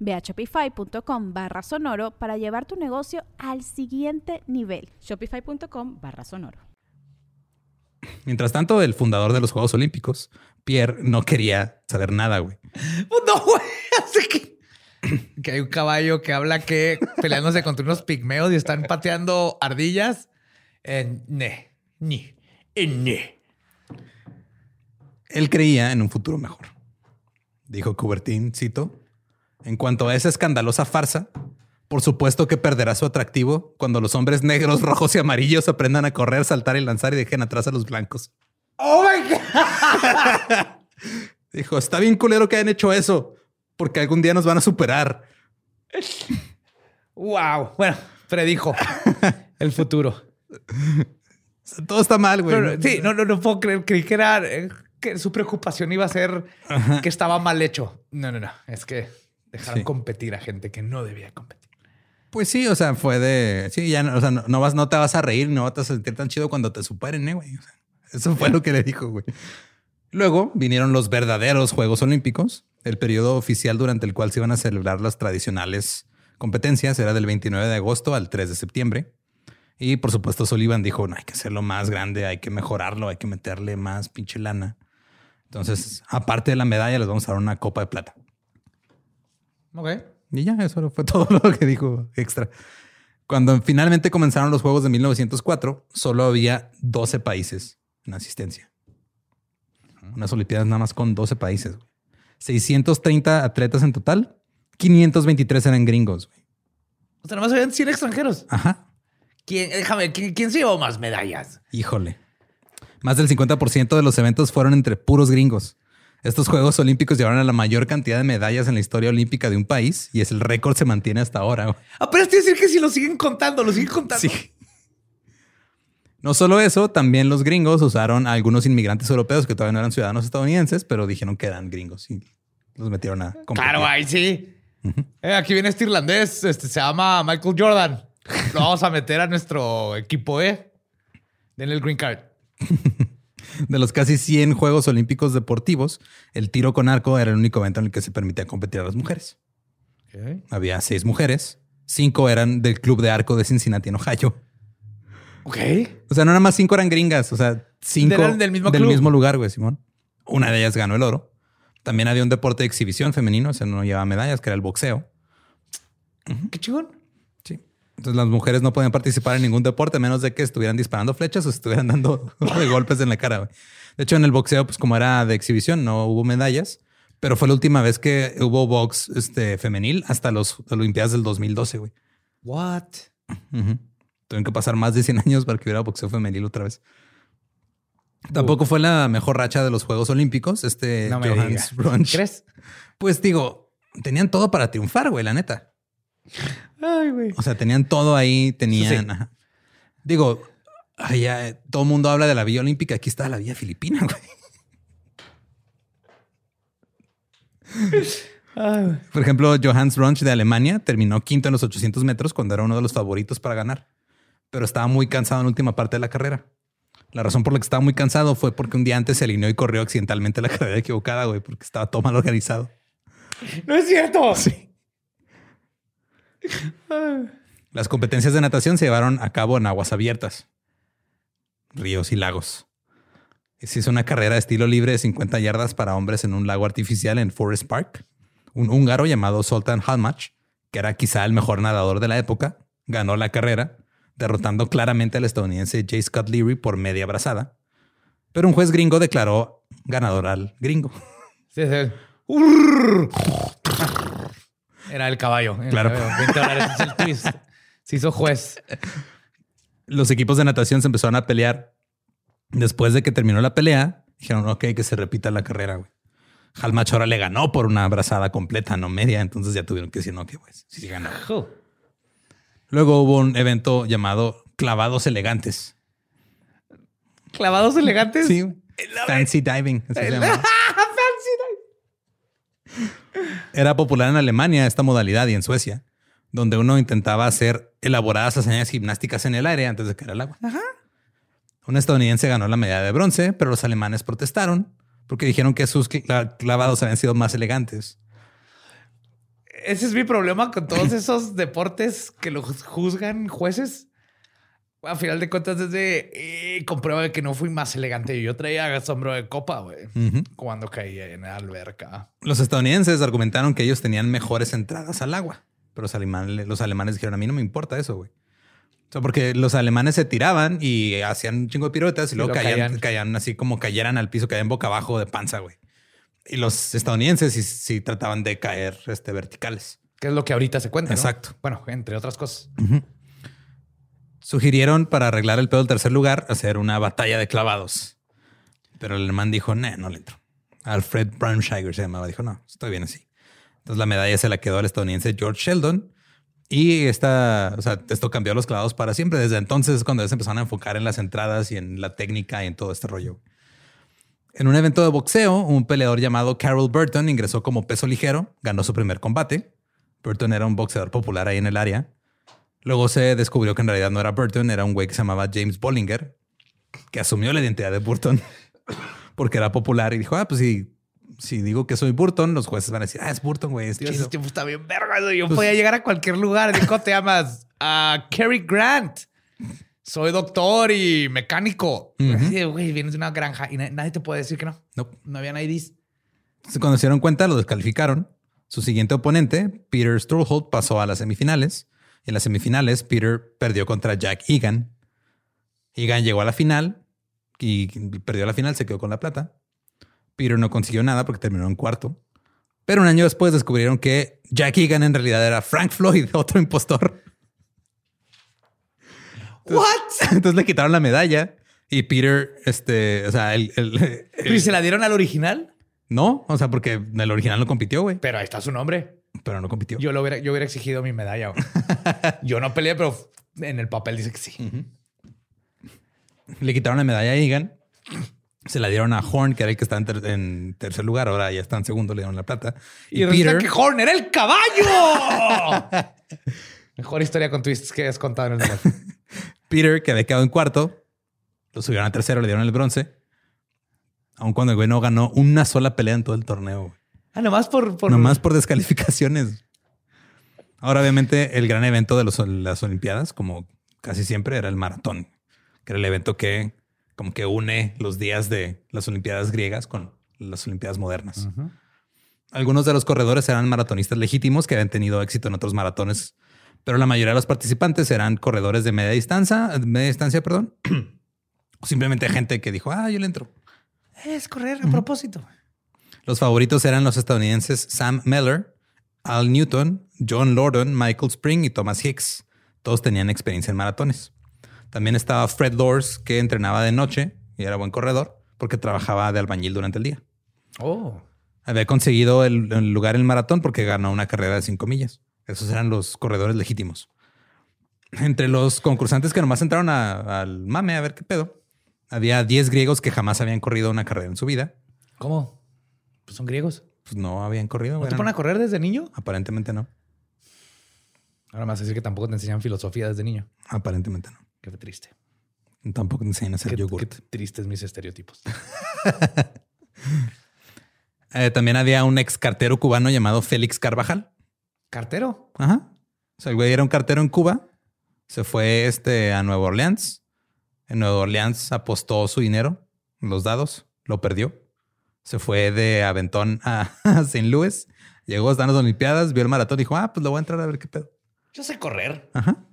Ve a shopify.com barra sonoro para llevar tu negocio al siguiente nivel. Shopify.com barra sonoro. Mientras tanto, el fundador de los Juegos Olímpicos, Pierre, no quería saber nada, güey. No, güey. Así que... que hay un caballo que habla que peleándose contra unos pigmeos y están pateando ardillas. En ne, ni, en ne. Él creía en un futuro mejor. Dijo Coubertin, cito, en cuanto a esa escandalosa farsa, por supuesto que perderá su atractivo cuando los hombres negros, rojos y amarillos aprendan a correr, saltar y lanzar y dejen atrás a los blancos. Oh my God. Dijo, está bien culero que hayan hecho eso, porque algún día nos van a superar. Wow. Bueno, predijo el futuro. Todo está mal, güey. Pero, sí, no, no, no puedo creer. Creí que era eh, que su preocupación iba a ser que estaba mal hecho. No, no, no. Es que dejaron Sí. competir a gente que no debía competir. Pues sí, o sea, fue de. Sí, ya no, o sea, no, no vas, no te vas a reír, no vas a sentir tan chido cuando te superen, eh, güey. O sea, eso fue lo que le dijo, güey. Luego vinieron los verdaderos Juegos Olímpicos. El periodo oficial durante el cual se iban a celebrar las tradicionales competencias era del 29 de agosto al 3 de septiembre. Y por supuesto, Sullivan dijo: no hay que hacerlo más grande, hay que mejorarlo, hay que meterle más pinche lana. Entonces, aparte de la medalla, les vamos a dar una copa de plata. Ok. Y ya, eso fue todo lo que dijo extra. Cuando finalmente comenzaron los Juegos de 1904, solo había 12 países en asistencia. Unas Olimpiadas nada más con 12 países. güey. 630 atletas en total. 523 eran gringos. güey. O sea, nomás habían 100 extranjeros. Ajá. ¿Quién, déjame, ¿quién, quién se llevó más medallas? Híjole. Más del 50% de los eventos fueron entre puros gringos. Estos Juegos Olímpicos llevaron a la mayor cantidad de medallas en la historia olímpica de un país y es el récord se mantiene hasta ahora. Apenas te iba a decir que si lo siguen contando, lo siguen contando. Sí. No solo eso, también los gringos usaron a algunos inmigrantes europeos que todavía no eran ciudadanos estadounidenses, pero dijeron que eran gringos y los metieron a competir. Claro, ahí sí. Eh, aquí viene este irlandés, este se llama Michael Jordan. Lo vamos a meter a nuestro equipo, ¿eh? Denle el green card. De los casi 100 Juegos Olímpicos deportivos, el tiro con arco era el único evento en el que se permitía competir a las mujeres. Había seis mujeres, cinco eran del Club de Arco de Cincinnati, en Ohio. Ok. O sea, no nada más cinco eran gringas, o sea, cinco del mismo club. mismo lugar, güey, Simón. Una de ellas ganó el oro. También había un deporte de exhibición femenino, o sea, no llevaba medallas, que era el boxeo. Qué chingón. Entonces las mujeres no podían participar en ningún deporte a menos de que estuvieran disparando flechas o estuvieran dando golpes en la cara. De hecho, en el boxeo, pues como era de exhibición, no hubo medallas, pero fue la última vez que hubo box este, femenil hasta los Olimpiadas del 2012, güey. What? Tuvieron que pasar más de 100 años para que hubiera boxeo femenil otra vez. Tampoco fue la mejor racha de los Juegos Olímpicos. Este No me Johannes. Brunch. ¿Crees? Pues digo, tenían todo para triunfar, güey, la neta. Ay, güey. O sea, tenían todo ahí, tenían. Sí. Digo, allá, eh, todo el mundo habla de la Villa Olímpica. Aquí está la Villa Filipina, güey. Por ejemplo, Johannes Brunch de Alemania terminó quinto en los 800 metros cuando era uno de los favoritos para ganar, pero estaba muy cansado en la última parte de la carrera. La razón por la que estaba muy cansado fue porque un día antes se alineó y corrió accidentalmente la carrera equivocada, güey, porque estaba todo mal organizado. No es cierto. Sí. Las competencias de natación se llevaron a cabo en aguas abiertas, ríos y lagos. Se hizo una carrera de estilo libre de 50 yardas para hombres en un lago artificial en Forest Park. Un húngaro llamado Sultan Halmach, que era quizá el mejor nadador de la época, ganó la carrera, derrotando claramente al estadounidense J. Scott Leary por media brazada. Pero un juez gringo declaró ganador al gringo. Sí, sí. Era el caballo. Claro. 20 dólares es el twist. Se hizo juez. los equipos de natación se empezaron a pelear. Después de que terminó la pelea, dijeron, ok, que se repita la carrera, güey. Halmach ahora le ganó por una brazada completa, no media. Entonces ya tuvieron que decir, no, que pues sí ganó. Luego hubo un evento llamado clavados elegantes. Clavados elegantes. Sí. Fancy diving. así se llama. Era popular en Alemania esta modalidad y en Suecia, donde uno intentaba hacer elaboradas hazañas gimnásticas en el aire antes de caer al agua. Un estadounidense ganó la medalla de bronce, pero los alemanes protestaron porque dijeron que sus cla- clavados habían sido más elegantes. Ese es mi problema con todos esos deportes que los juzgan jueces. A final de cuentas, desde eh, comprueba de que no fui más elegante. Yo traía sombrero de copa, güey, cuando caía en la alberca. Los estadounidenses argumentaron que ellos tenían mejores entradas al agua, pero los alemanes, los alemanes dijeron, a mí no me importa eso, güey. O sea, porque los alemanes se tiraban y hacían un chingo de piruetas y Y luego caían, caían. caían así como cayeran al piso, caían boca abajo de panza, güey. Y los estadounidenses sí, sí trataban de caer este, verticales. Que es lo que ahorita se cuenta. ¿no? Exacto. Bueno, entre otras cosas. Sugirieron para arreglar el pedo del tercer lugar hacer una batalla de clavados. Pero el alemán dijo, no, no le entro. Alfred Braunschweiger se llamaba. Dijo, no, estoy bien así. Entonces la medalla se la quedó al estadounidense George Sheldon. Y esta, o sea, esto cambió los clavados para siempre. Desde entonces es cuando se empezaron a enfocar en las entradas y en la técnica y en todo este rollo. En un evento de boxeo, un peleador llamado Carol Burton ingresó como peso ligero, ganó su primer combate. Burton era un boxeador popular ahí en el área. Luego se descubrió que en realidad no era Burton, era un güey que se llamaba James Bollinger, que asumió la identidad de Burton porque era popular y dijo, ah, pues si, si digo que soy Burton, los jueces van a decir, ah, es Burton, güey, es chido. ese tiempo está bien verga. Yo podía llegar a cualquier lugar. ¿cómo te llamas? A Cary Grant. Soy doctor y mecánico. Así de, güey, vienes de una granja y na- nadie te puede decir que no. Nope. No habían IDs. Cuando se dieron cuenta, lo descalificaron. Su siguiente oponente, Peter Sturholt, pasó a las semifinales. En las semifinales, Peter perdió contra Jack Egan. Egan llegó a la final y perdió la final, se quedó con la plata. Peter no consiguió nada porque terminó en cuarto. Pero un año después descubrieron que Jack Egan en realidad era Frank Floyd, otro impostor. ¿What? Entonces le quitaron la medalla y Peter, este, o sea, el, el- ¿Y se la dieron al original? no, o sea, porque el original no compitió, güey, Pero ahí está su nombre. Pero no compitió. Yo, lo hubiera, yo hubiera exigido mi medalla. Yo no peleé, pero en el papel dice que sí. Le quitaron la medalla a Egan. Se la dieron a Horn, que era el que estaba en, ter- en tercer lugar. Ahora ya está en segundo, le dieron la plata. Y, resulta que Horn era el caballo. Mejor historia con twists que has contado en el debate. Peter, que había quedado en cuarto, lo subieron a tercero, le dieron el bronce. Aun cuando el güey no ganó una sola pelea en todo el torneo. Ah, nomás por... por... Nomás por descalificaciones. Ahora, obviamente, el gran evento de los- las Olimpiadas, como casi siempre, era el maratón, que era el evento que como que une los días de las Olimpiadas griegas con las Olimpiadas modernas. Algunos de los corredores eran maratonistas legítimos que habían tenido éxito en otros maratones, pero la mayoría de los participantes eran corredores de media distancia, media distancia, perdón, o simplemente gente que dijo, ah, yo le entro. Es correr a propósito. Los favoritos eran los estadounidenses Sam Meller, Al Newton, John Lordon, Michael Spring y Thomas Hicks. Todos tenían experiencia en maratones. También estaba Fred Lors, que entrenaba de noche y era buen corredor porque trabajaba de albañil durante el día. Oh. Había conseguido el, el lugar en el maratón porque ganó una carrera de cinco millas. Esos eran los corredores legítimos. Entre los concursantes que nomás entraron a- al mame a ver qué pedo, había 10 griegos que jamás habían corrido una carrera en su vida. ¿Cómo? Pues son griegos. Pues no habían corrido. ¿No te eran- ponen a correr desde niño? Aparentemente no. Ahora más decir que tampoco te enseñan filosofía desde niño. Aparentemente no. Qué triste. Tampoco te enseñan a hacer Qué, yogurt. qué tristes mis estereotipos. Eh, también había un ex cartero cubano llamado Félix Carvajal. ¿Cartero? Ajá. O sea, el güey era un cartero en Cuba. Se fue este, a Nueva Orleans. En Nueva Orleans apostó su dinero, los dados, lo perdió. Se fue de Aventón a, a St. Louis. Llegó a las Olimpiadas, vio el maratón y dijo, ah, pues lo voy a entrar a ver qué pedo. Yo sé correr. Ajá.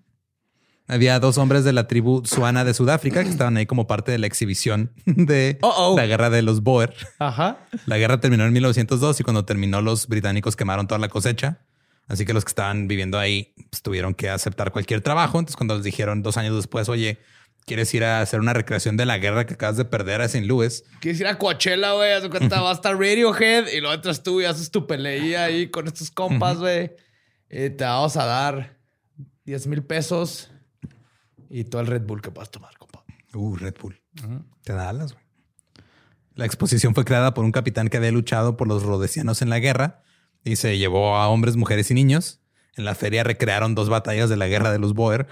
Había dos hombres de la tribu Suana de Sudáfrica que estaban ahí como parte de la exhibición de la guerra de los Boer. Ajá. La guerra terminó en 1902 y cuando terminó los británicos quemaron toda la cosecha. Así que los que estaban viviendo ahí pues, tuvieron que aceptar cualquier trabajo. Entonces cuando les dijeron dos años después, oye, ¿quieres ir a hacer una recreación de la guerra que acabas de perder a St. Louis? Quieres ir a Coachella, güey. De cuenta, va a estar Radiohead y luego entras tú y haces tu peleía ahí con estos compas, güey. Y te vamos a dar 10 mil pesos y todo el Red Bull que puedas tomar, compa. Uh, Red Bull. Te da alas, güey. La exposición fue creada por un capitán que había luchado por los rodesianos en la guerra y se llevó a hombres, mujeres y niños. En la feria recrearon dos batallas de la guerra de los Boer.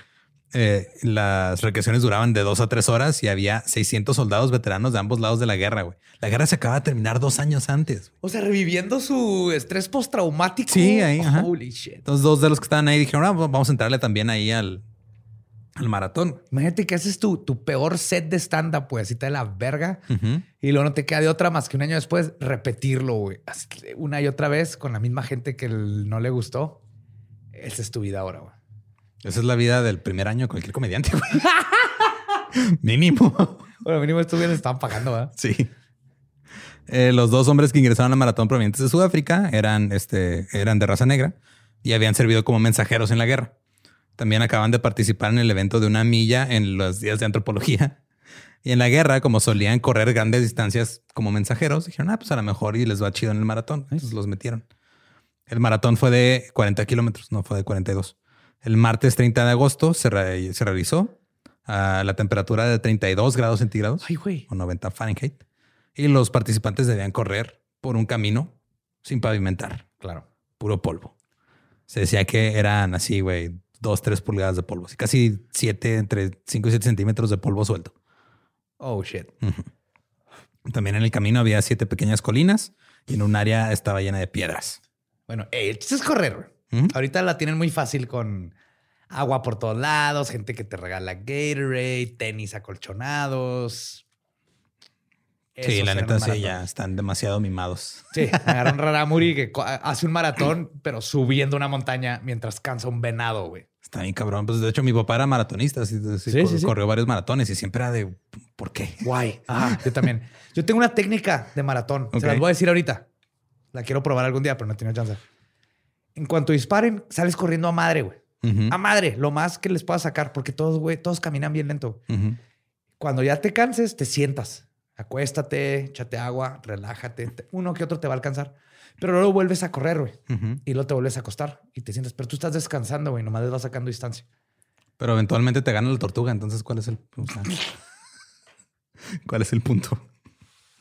Eh, las recreaciones duraban de dos a tres horas y había 600 soldados veteranos de ambos lados de la guerra, güey. La guerra se acaba de terminar dos años antes. O sea, reviviendo su estrés postraumático. Sí, ahí, ajá. Holy shit. Entonces dos de los que estaban ahí dijeron, ah, vamos a entrarle también ahí al, al maratón. Imagínate que haces tu, tu peor set de stand-up, pues, así te da la verga. Y luego no te queda de otra más que un año después repetirlo, güey. Una y otra vez con la misma gente que el- no le gustó. Esa es tu vida ahora, güey. Esa es la vida del primer año de cualquier comediante. Mínimo. Bueno, mínimo estos güeyes estaban pagando, ¿verdad? Sí. Eh, los dos hombres que ingresaron al maratón provenientes de Sudáfrica eran, este, eran de raza negra y habían servido como mensajeros en la guerra. También acaban de participar en el evento de una milla en los días de antropología. Y en la guerra, como solían correr grandes distancias como mensajeros, dijeron, ah, pues a lo mejor y les va chido en el maratón. Entonces los metieron. El maratón fue de 40 kilómetros, no fue de 42. El martes 30 de agosto se, re- se realizó a la temperatura de 32 grados centígrados Ay, güey. o 90 Fahrenheit. Y los participantes debían correr por un camino sin pavimentar, Claro. puro polvo. Se decía que eran así, güey, dos, tres pulgadas de polvo, así casi siete, entre 5 y 7 centímetros de polvo suelto. Oh, shit. También en el camino había siete pequeñas colinas y en un área estaba llena de piedras. Bueno, el chiste es correr. Ahorita la tienen muy fácil con agua por todos lados, gente que te regala Gatorade, tenis acolchonados. sí, la neta sí, ya están demasiado mimados. Sí, me agarró un raramuri que hace un maratón, pero subiendo una montaña mientras cansa un venado, güey. Está bien cabrón. Pues de hecho mi papá era maratonista, así, así, Sí, cor- sí, sí. corrió varios maratones y siempre era de, ¿por qué? Guay. Ajá, yo también. Yo tengo una técnica de maratón. Se las voy a decir ahorita. La quiero probar algún día, pero no he tenido chance. En cuanto disparen, sales corriendo a madre, güey. A madre, lo más que les pueda sacar, porque todos, güey, todos caminan bien lento. Cuando ya te canses, te sientas. Acuéstate, échate agua, relájate. Te- Uno que otro te va a alcanzar. Pero luego vuelves a correr, güey. Y luego te vuelves a acostar y te sientas. Pero tú estás descansando, güey. Nomás les vas sacando distancia. Pero eventualmente te gana la tortuga, entonces ¿cuál es el, o sea, ¿cuál es el punto?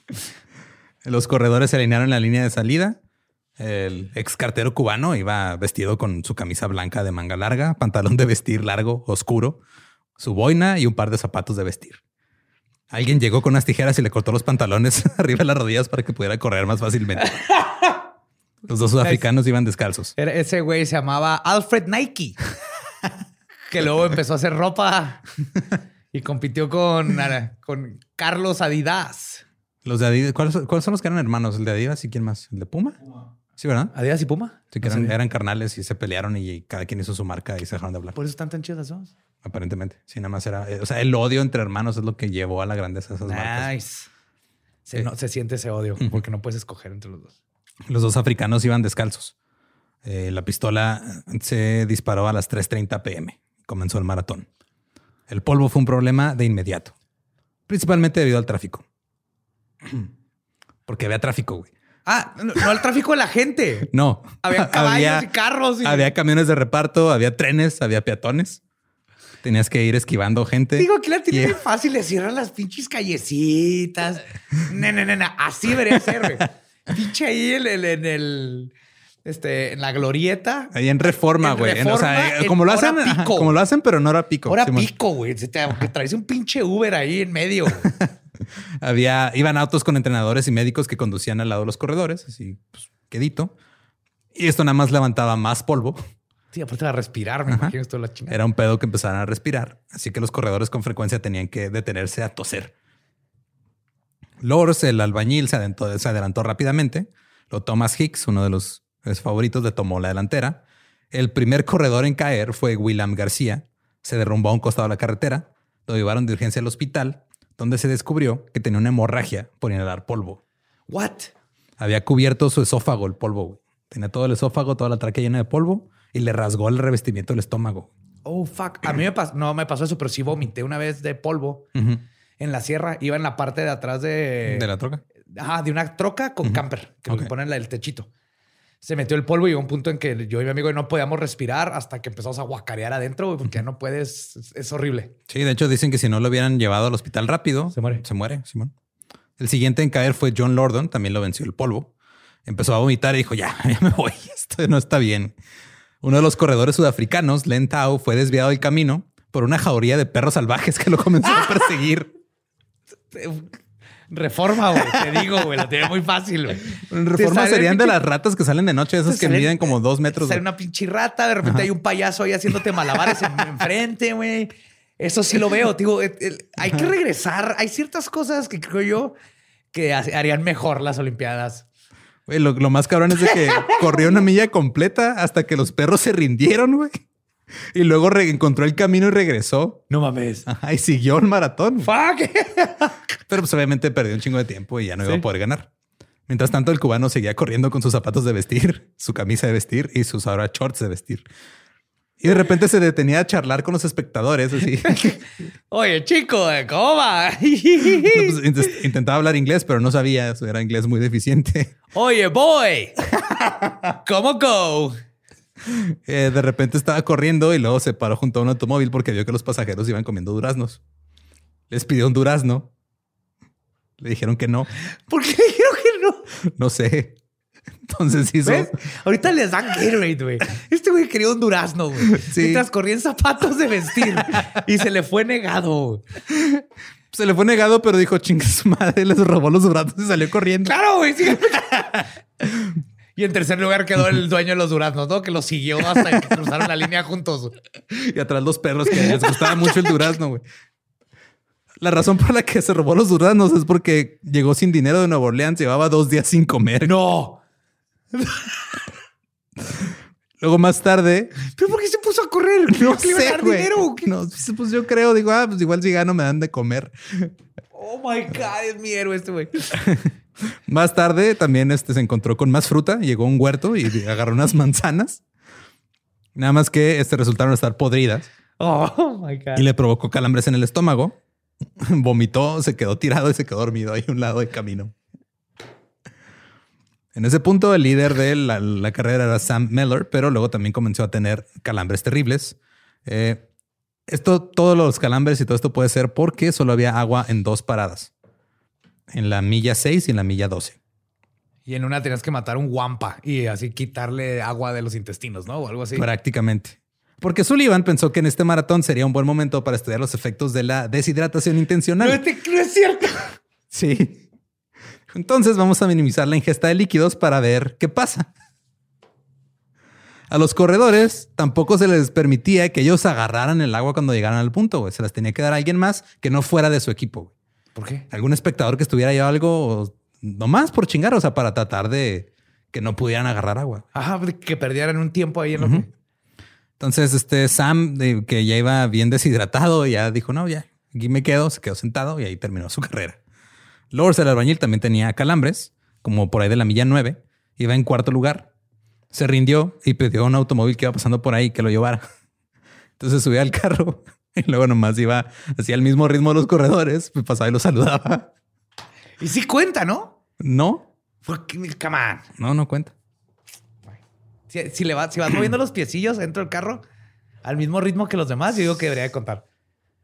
Los corredores se alinearon en la línea de salida. El ex cartero cubano iba vestido con su camisa blanca de manga larga, pantalón de vestir largo, oscuro, su boina y un par de zapatos de vestir. Alguien llegó con unas tijeras y le cortó los pantalones arriba de las rodillas para que pudiera correr más fácilmente. Los dos sudafricanos iban descalzos. Era- ese güey se llamaba Alfred Nike. que luego empezó a hacer ropa y compitió con, con Carlos Adidas. Los de Adidas, ¿cuáles, cuáles son los que eran hermanos? ¿El de Adidas y quién más? ¿El de Puma? Sí, ¿verdad? ¿Adidas y Puma? Sí, que No eran, carnales y se pelearon y cada quien hizo su marca y se dejaron de hablar. Por eso están tan chidas dos. Aparentemente. Sí, nada más era. eh, O sea, el odio entre hermanos es lo que llevó a la grandeza de esas marcas. Nice. Se, Sí. no- se siente ese odio porque no puedes escoger entre los dos. Los dos africanos iban descalzos. Eh, la pistola se disparó a las 3:30 pm. Comenzó el maratón. El polvo fue un problema de inmediato, principalmente debido al tráfico. Porque había tráfico, güey. Ah, no, no al tráfico de la gente. No. Había caballos y carros. Y... Había camiones de reparto, había trenes, había peatones. Tenías que ir esquivando gente. Digo, que la tiene fácil. Le cierran las pinches callecitas. No, no, no, no. Así debería ser, güey. Pinche ahí en el, en el- este, en la glorieta. Ahí en reforma, güey. O sea, eh, como lo hora hacen, ajá, como lo hacen, pero no era pico. Ahora Simón. pico, güey. Te traes un pinche Uber ahí en medio. Había, iban autos con entrenadores y médicos que conducían al lado de los corredores, así, pues, quedito. Y esto nada más levantaba más polvo. Sí, aparte de respirar, me Ajá. imagino esto de la chingada. Era un pedo que empezaran a respirar. Así que los corredores con frecuencia tenían que detenerse a toser. Lors, el albañil, se adelantó, se adelantó rápidamente. Lo Thomas Hicks, uno de los favoritos, le tomó la delantera. El primer corredor en caer fue William García. Se derrumbó a un costado de la carretera. Lo llevaron de urgencia al hospital, donde se descubrió que tenía una hemorragia por inhalar polvo. What? Había cubierto su esófago el polvo. Tenía todo el esófago, toda la tráquea llena de polvo y le rasgó el revestimiento del estómago. Oh, fuck. A mí me pasó, no me pasó eso, pero sí vomité una vez de polvo en la sierra. Iba en la parte de atrás de... De la troca. Ajá, de una troca con camper, que Ok. le ponen la- el techito. Se metió el polvo y llegó un punto en que yo y mi amigo no podíamos respirar hasta que empezamos a guacarear adentro, porque ya no puedes. Es, es horrible. Sí, de hecho dicen que si no lo hubieran llevado al hospital rápido, Se muere. Se muere, Simón. El siguiente en caer fue John Lordon, también lo venció el polvo. Empezó a vomitar y dijo, ya, ya me voy, esto no está bien. Uno de los corredores sudafricanos, Len Tao, fue desviado del camino por una jauría de perros salvajes que lo comenzó a perseguir. Reforma, güey. Te digo, güey. La tiene muy fácil, güey. En reforma serían de las ratas que salen de noche, esas que miden como dos metros. Sale una pinche rata, de repente hay un payaso ahí haciéndote malabares en- enfrente, güey. Eso sí lo veo. Digo, el- el- hay que regresar. Hay ciertas cosas que creo yo que ha- harían mejor las Olimpiadas. Güey, lo, lo más cabrón es de que corrió una milla completa hasta que los perros se rindieron, güey. Y luego encontró el camino y regresó. No mames. Ajá, y siguió el maratón. Fuck. Pero pues obviamente perdió un chingo de tiempo y ya no iba a poder ganar. Mientras tanto, el cubano seguía corriendo con sus zapatos de vestir, su camisa de vestir y sus ahora shorts de vestir. Y de repente se detenía a charlar con los espectadores, así. Oye, chico. ¿cómo va? No, pues, int- intentaba hablar inglés, pero no sabía, era inglés muy deficiente. Oye, boy. ¿Cómo go? Eh, de repente estaba corriendo y luego se paró junto a un automóvil porque vio que los pasajeros iban comiendo duraznos. Les pidió un durazno. Le dijeron que no, ¿Por qué dijeron que no? no sé. Entonces hizo. ¿Ves? Ahorita les dan Gatorade, güey. Este güey quería un durazno, güey. Sí. Mientras corría en zapatos de vestir. y se le fue negado. Se le fue negado, pero dijo chinga su madre, les robó los duraznos y salió corriendo. Claro, güey. sí. y en tercer lugar quedó el dueño de los duraznos, ¿no? Que lo siguió hasta que cruzaron la línea juntos. Y atrás los perros que les gustaba mucho el durazno, güey. La razón por la que se robó los duraznos es porque llegó sin dinero de Nueva Orleans, llevaba dos días sin comer. No. Luego más tarde, ¿Pero por qué se puso a correr? no ¿Le iban a sé, dar güey. dinero o qué? No, pues yo creo, digo, ah, pues igual si gano me dan de comer. Oh my God, es mi héroe este güey. Más tarde también este, se encontró con más fruta, llegó a un huerto y agarró unas manzanas. Nada más que este, resultaron estar podridas Oh my God. y le provocó calambres en el estómago. Vomitó, se quedó tirado y se quedó dormido ahí a un lado del camino. En ese punto, el líder de la, la carrera era Sam Miller, pero luego también comenzó a tener calambres terribles. Eh, esto, todos los calambres y todo esto puede ser porque solo había agua en dos paradas. En la milla 6 y en la milla 12. Y en una tenías que matar un guampa y así quitarle agua de los intestinos, ¿no? O algo así. Prácticamente. Porque Sullivan pensó que en este maratón sería un buen momento para estudiar los efectos de la deshidratación intencional. No, te- no es cierto. Sí. Entonces vamos a minimizar la ingesta de líquidos para ver qué pasa. A los corredores tampoco se les permitía que ellos agarraran el agua cuando llegaran al punto, güey. Se las tenía que dar a alguien más que no fuera de su equipo. güey. ¿Por qué? Algún espectador que estuviera ahí o algo, nomás por chingar, o sea, para tratar de que no pudieran agarrar agua. Ajá, que perdieran un tiempo ahí en lo que. Entonces, este Sam, que ya iba bien deshidratado, ya dijo, no, ya, aquí me quedo, se quedó sentado y ahí terminó su carrera. Lors, el albañil, también tenía calambres, como por ahí de la milla 9, iba en cuarto lugar, se rindió y pidió un automóvil que iba pasando por ahí que lo llevara. Entonces subía al carro y luego nomás iba así al mismo ritmo de los corredores, pues pasaba y lo saludaba. Y sí cuenta, ¿no? No, Porque, come on. no, no cuenta. Si, si le vas, si vas moviendo los piecillos dentro del carro al mismo ritmo que los demás, yo digo que debería de contar.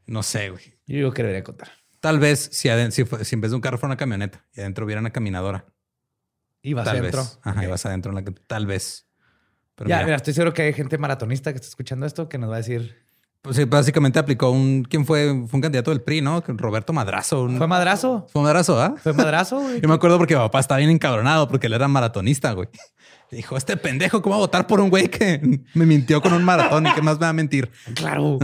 No sé, güey. Yo digo que debería de contar. Tal vez si, si, si en vez de un carro fuera una camioneta y adentro hubiera una caminadora. Y vas Tal adentro. vez. Ajá, Ok. y vas adentro en la que tal vez. Pero ya, mira, mira, estoy seguro que hay gente maratonista que está escuchando esto que nos va a decir. pues sí, básicamente aplicó un. ¿Quién fue? Fue un candidato del PRI, ¿no? Roberto Madrazo. un- ¿Fue madrazo? Fue Madrazo, ¿ah? ¿Fue madrazo? güey? Yo me acuerdo porque mi papá estaba bien encabronado porque él era maratonista, güey. Dijo, este pendejo, ¿cómo va a votar por un güey que me mintió con un maratón y que más me va a mentir? Claro.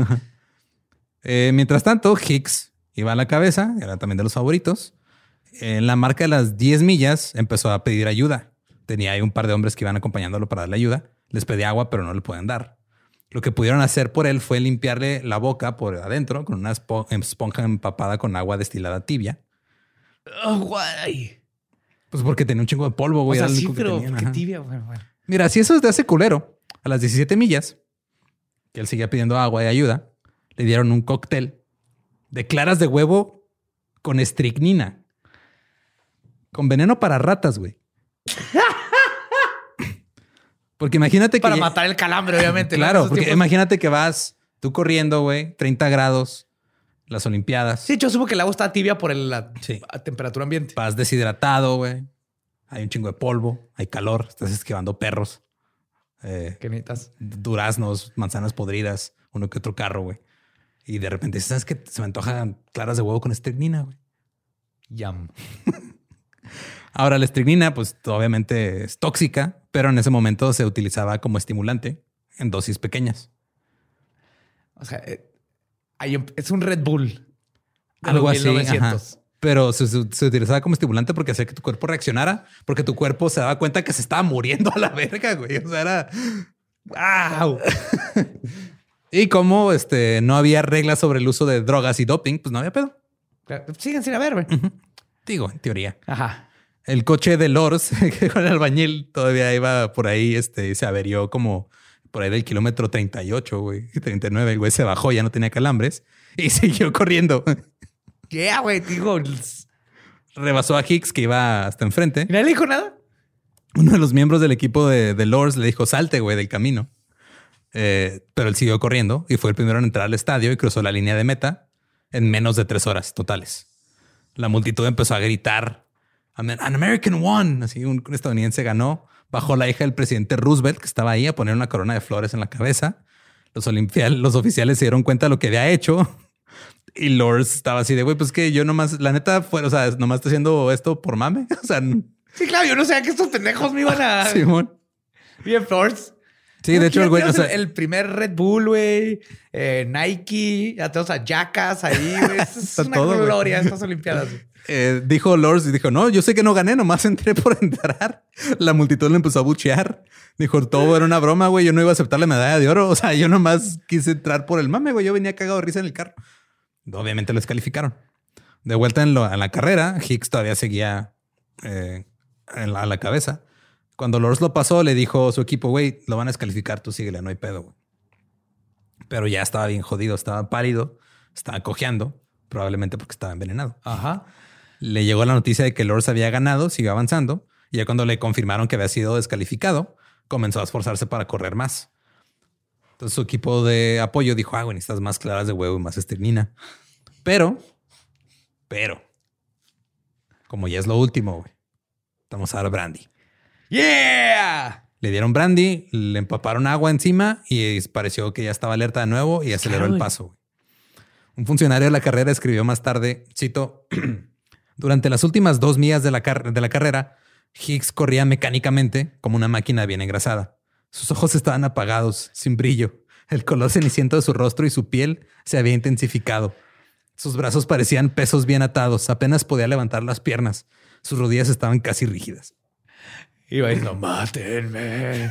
Eh, mientras tanto, Hicks iba a la cabeza, era también de los favoritos. En la marca de las 10 millas empezó a pedir ayuda. Tenía ahí un par de hombres que iban acompañándolo para darle ayuda. Les pedía agua, pero no le pueden dar. Lo que pudieron hacer por él fue limpiarle la boca por adentro con una espo- esponja empapada con agua destilada tibia. Oh, guay. Pues porque tenía un chingo de polvo, O güey. sea, era lo sí, que pero ajá. tibia. Bueno, bueno. Mira, si eso es de hace culero, a las 17 millas, que él seguía pidiendo agua y ayuda, le dieron un cóctel de claras de huevo con estricnina. Con veneno para ratas, güey. Porque imagínate que... Para matar el calambre, obviamente. Claro, porque imagínate que vas tú corriendo, güey, 30 grados, las Olimpiadas. Sí, yo supongo que el agua está tibia por el- la Sí. temperatura ambiente. Vas deshidratado, güey. Hay un chingo de polvo, hay calor, estás esquivando perros. Eh, ¿Qué necesitas? duraznos, manzanas podridas, uno que otro carro, güey. Y de repente, ¿sabes qué? Se me antojan claras de huevo con estricnina, güey. Yum. Ahora, la estricnina, pues obviamente es tóxica, pero en ese momento se utilizaba como estimulante en dosis pequeñas. O sea, eh, es un Red Bull. Algo así. 1900. ajá. Pero se, se- se utilizaba como estimulante porque hacía que tu cuerpo reaccionara, porque tu cuerpo se daba cuenta que se estaba muriendo a la verga, güey. O sea, era. ¡Wow! y como este, no había reglas sobre el uso de drogas y doping, pues no había pedo. Claro, Siguen sin haber, güey. Digo, en teoría. Ajá. El coche de Lors, que con el albañil todavía iba por ahí, este, y se averió como por ahí del kilómetro 38, güey, 39. El güey se bajó, ya no tenía calambres y siguió corriendo. Yeah, güey. Digo, Rebasó a Hicks, que iba hasta enfrente. ¿no le dijo nada? Uno de los miembros del equipo de, de Lors le dijo, salte, güey, del camino. Eh, pero él siguió corriendo y fue el primero en entrar al estadio y cruzó la línea de meta en menos de tres horas totales. La multitud empezó a gritar, "An American won. Así un, un estadounidense ganó. Bajó la hija del presidente Roosevelt, que estaba ahí, a poner una corona de flores en la cabeza. Los, los oficiales se dieron cuenta de lo que había hecho. Y Lors estaba así de, güey, pues que yo nomás, la neta, fue, o sea, nomás estoy haciendo esto por mame. O sea, Sí, claro. Yo no sabía que estos pendejos me iban a... Simón. Bien, Flores. Sí, de hecho, el güey, o sea, el, primer Red Bull, güey, eh, Nike, ya tenemos a Jackass ahí, güey. Es una todo, gloria estas Olimpiadas. eh, dijo Lors y dijo, no, yo sé que no gané, nomás entré por entrar. La multitud le empezó a buchear. Dijo, todo era una broma, güey. Yo no iba a aceptar la medalla de oro. O sea, yo nomás quise entrar por el mame, güey. Yo venía cagado de risa en el carro. Obviamente lo descalificaron. De vuelta en, lo- en la carrera, Hicks todavía seguía eh, en la- a la cabeza. Cuando Lors lo pasó, le dijo a su equipo, güey, lo van a descalificar, tú síguele, no hay pedo. güey". Pero ya estaba bien jodido, estaba pálido, estaba cojeando, probablemente porque estaba envenenado. Ajá. Le llegó la noticia de que Lors había ganado, siguió avanzando. Y ya cuando le confirmaron que había sido descalificado, comenzó a esforzarse para correr más. Entonces su equipo de apoyo dijo, ah, güey, necesitas más claras de huevo y más estricnina. Pero, pero, como ya es lo último, güey, vamos a dar brandy. ¡Yeah! Le dieron brandy, le empaparon agua encima y pareció que ya estaba alerta de nuevo y aceleró Claro, el paso. Un funcionario de la carrera escribió más tarde, cito, durante las últimas dos millas de la, de la carrera, Higgs corría mecánicamente como una máquina bien engrasada. Sus ojos estaban apagados, sin brillo. El color ceniciento de su rostro y su piel se había intensificado. Sus brazos parecían pesos bien atados. Apenas podía levantar las piernas. Sus rodillas estaban casi rígidas. Iba diciendo, mátenme.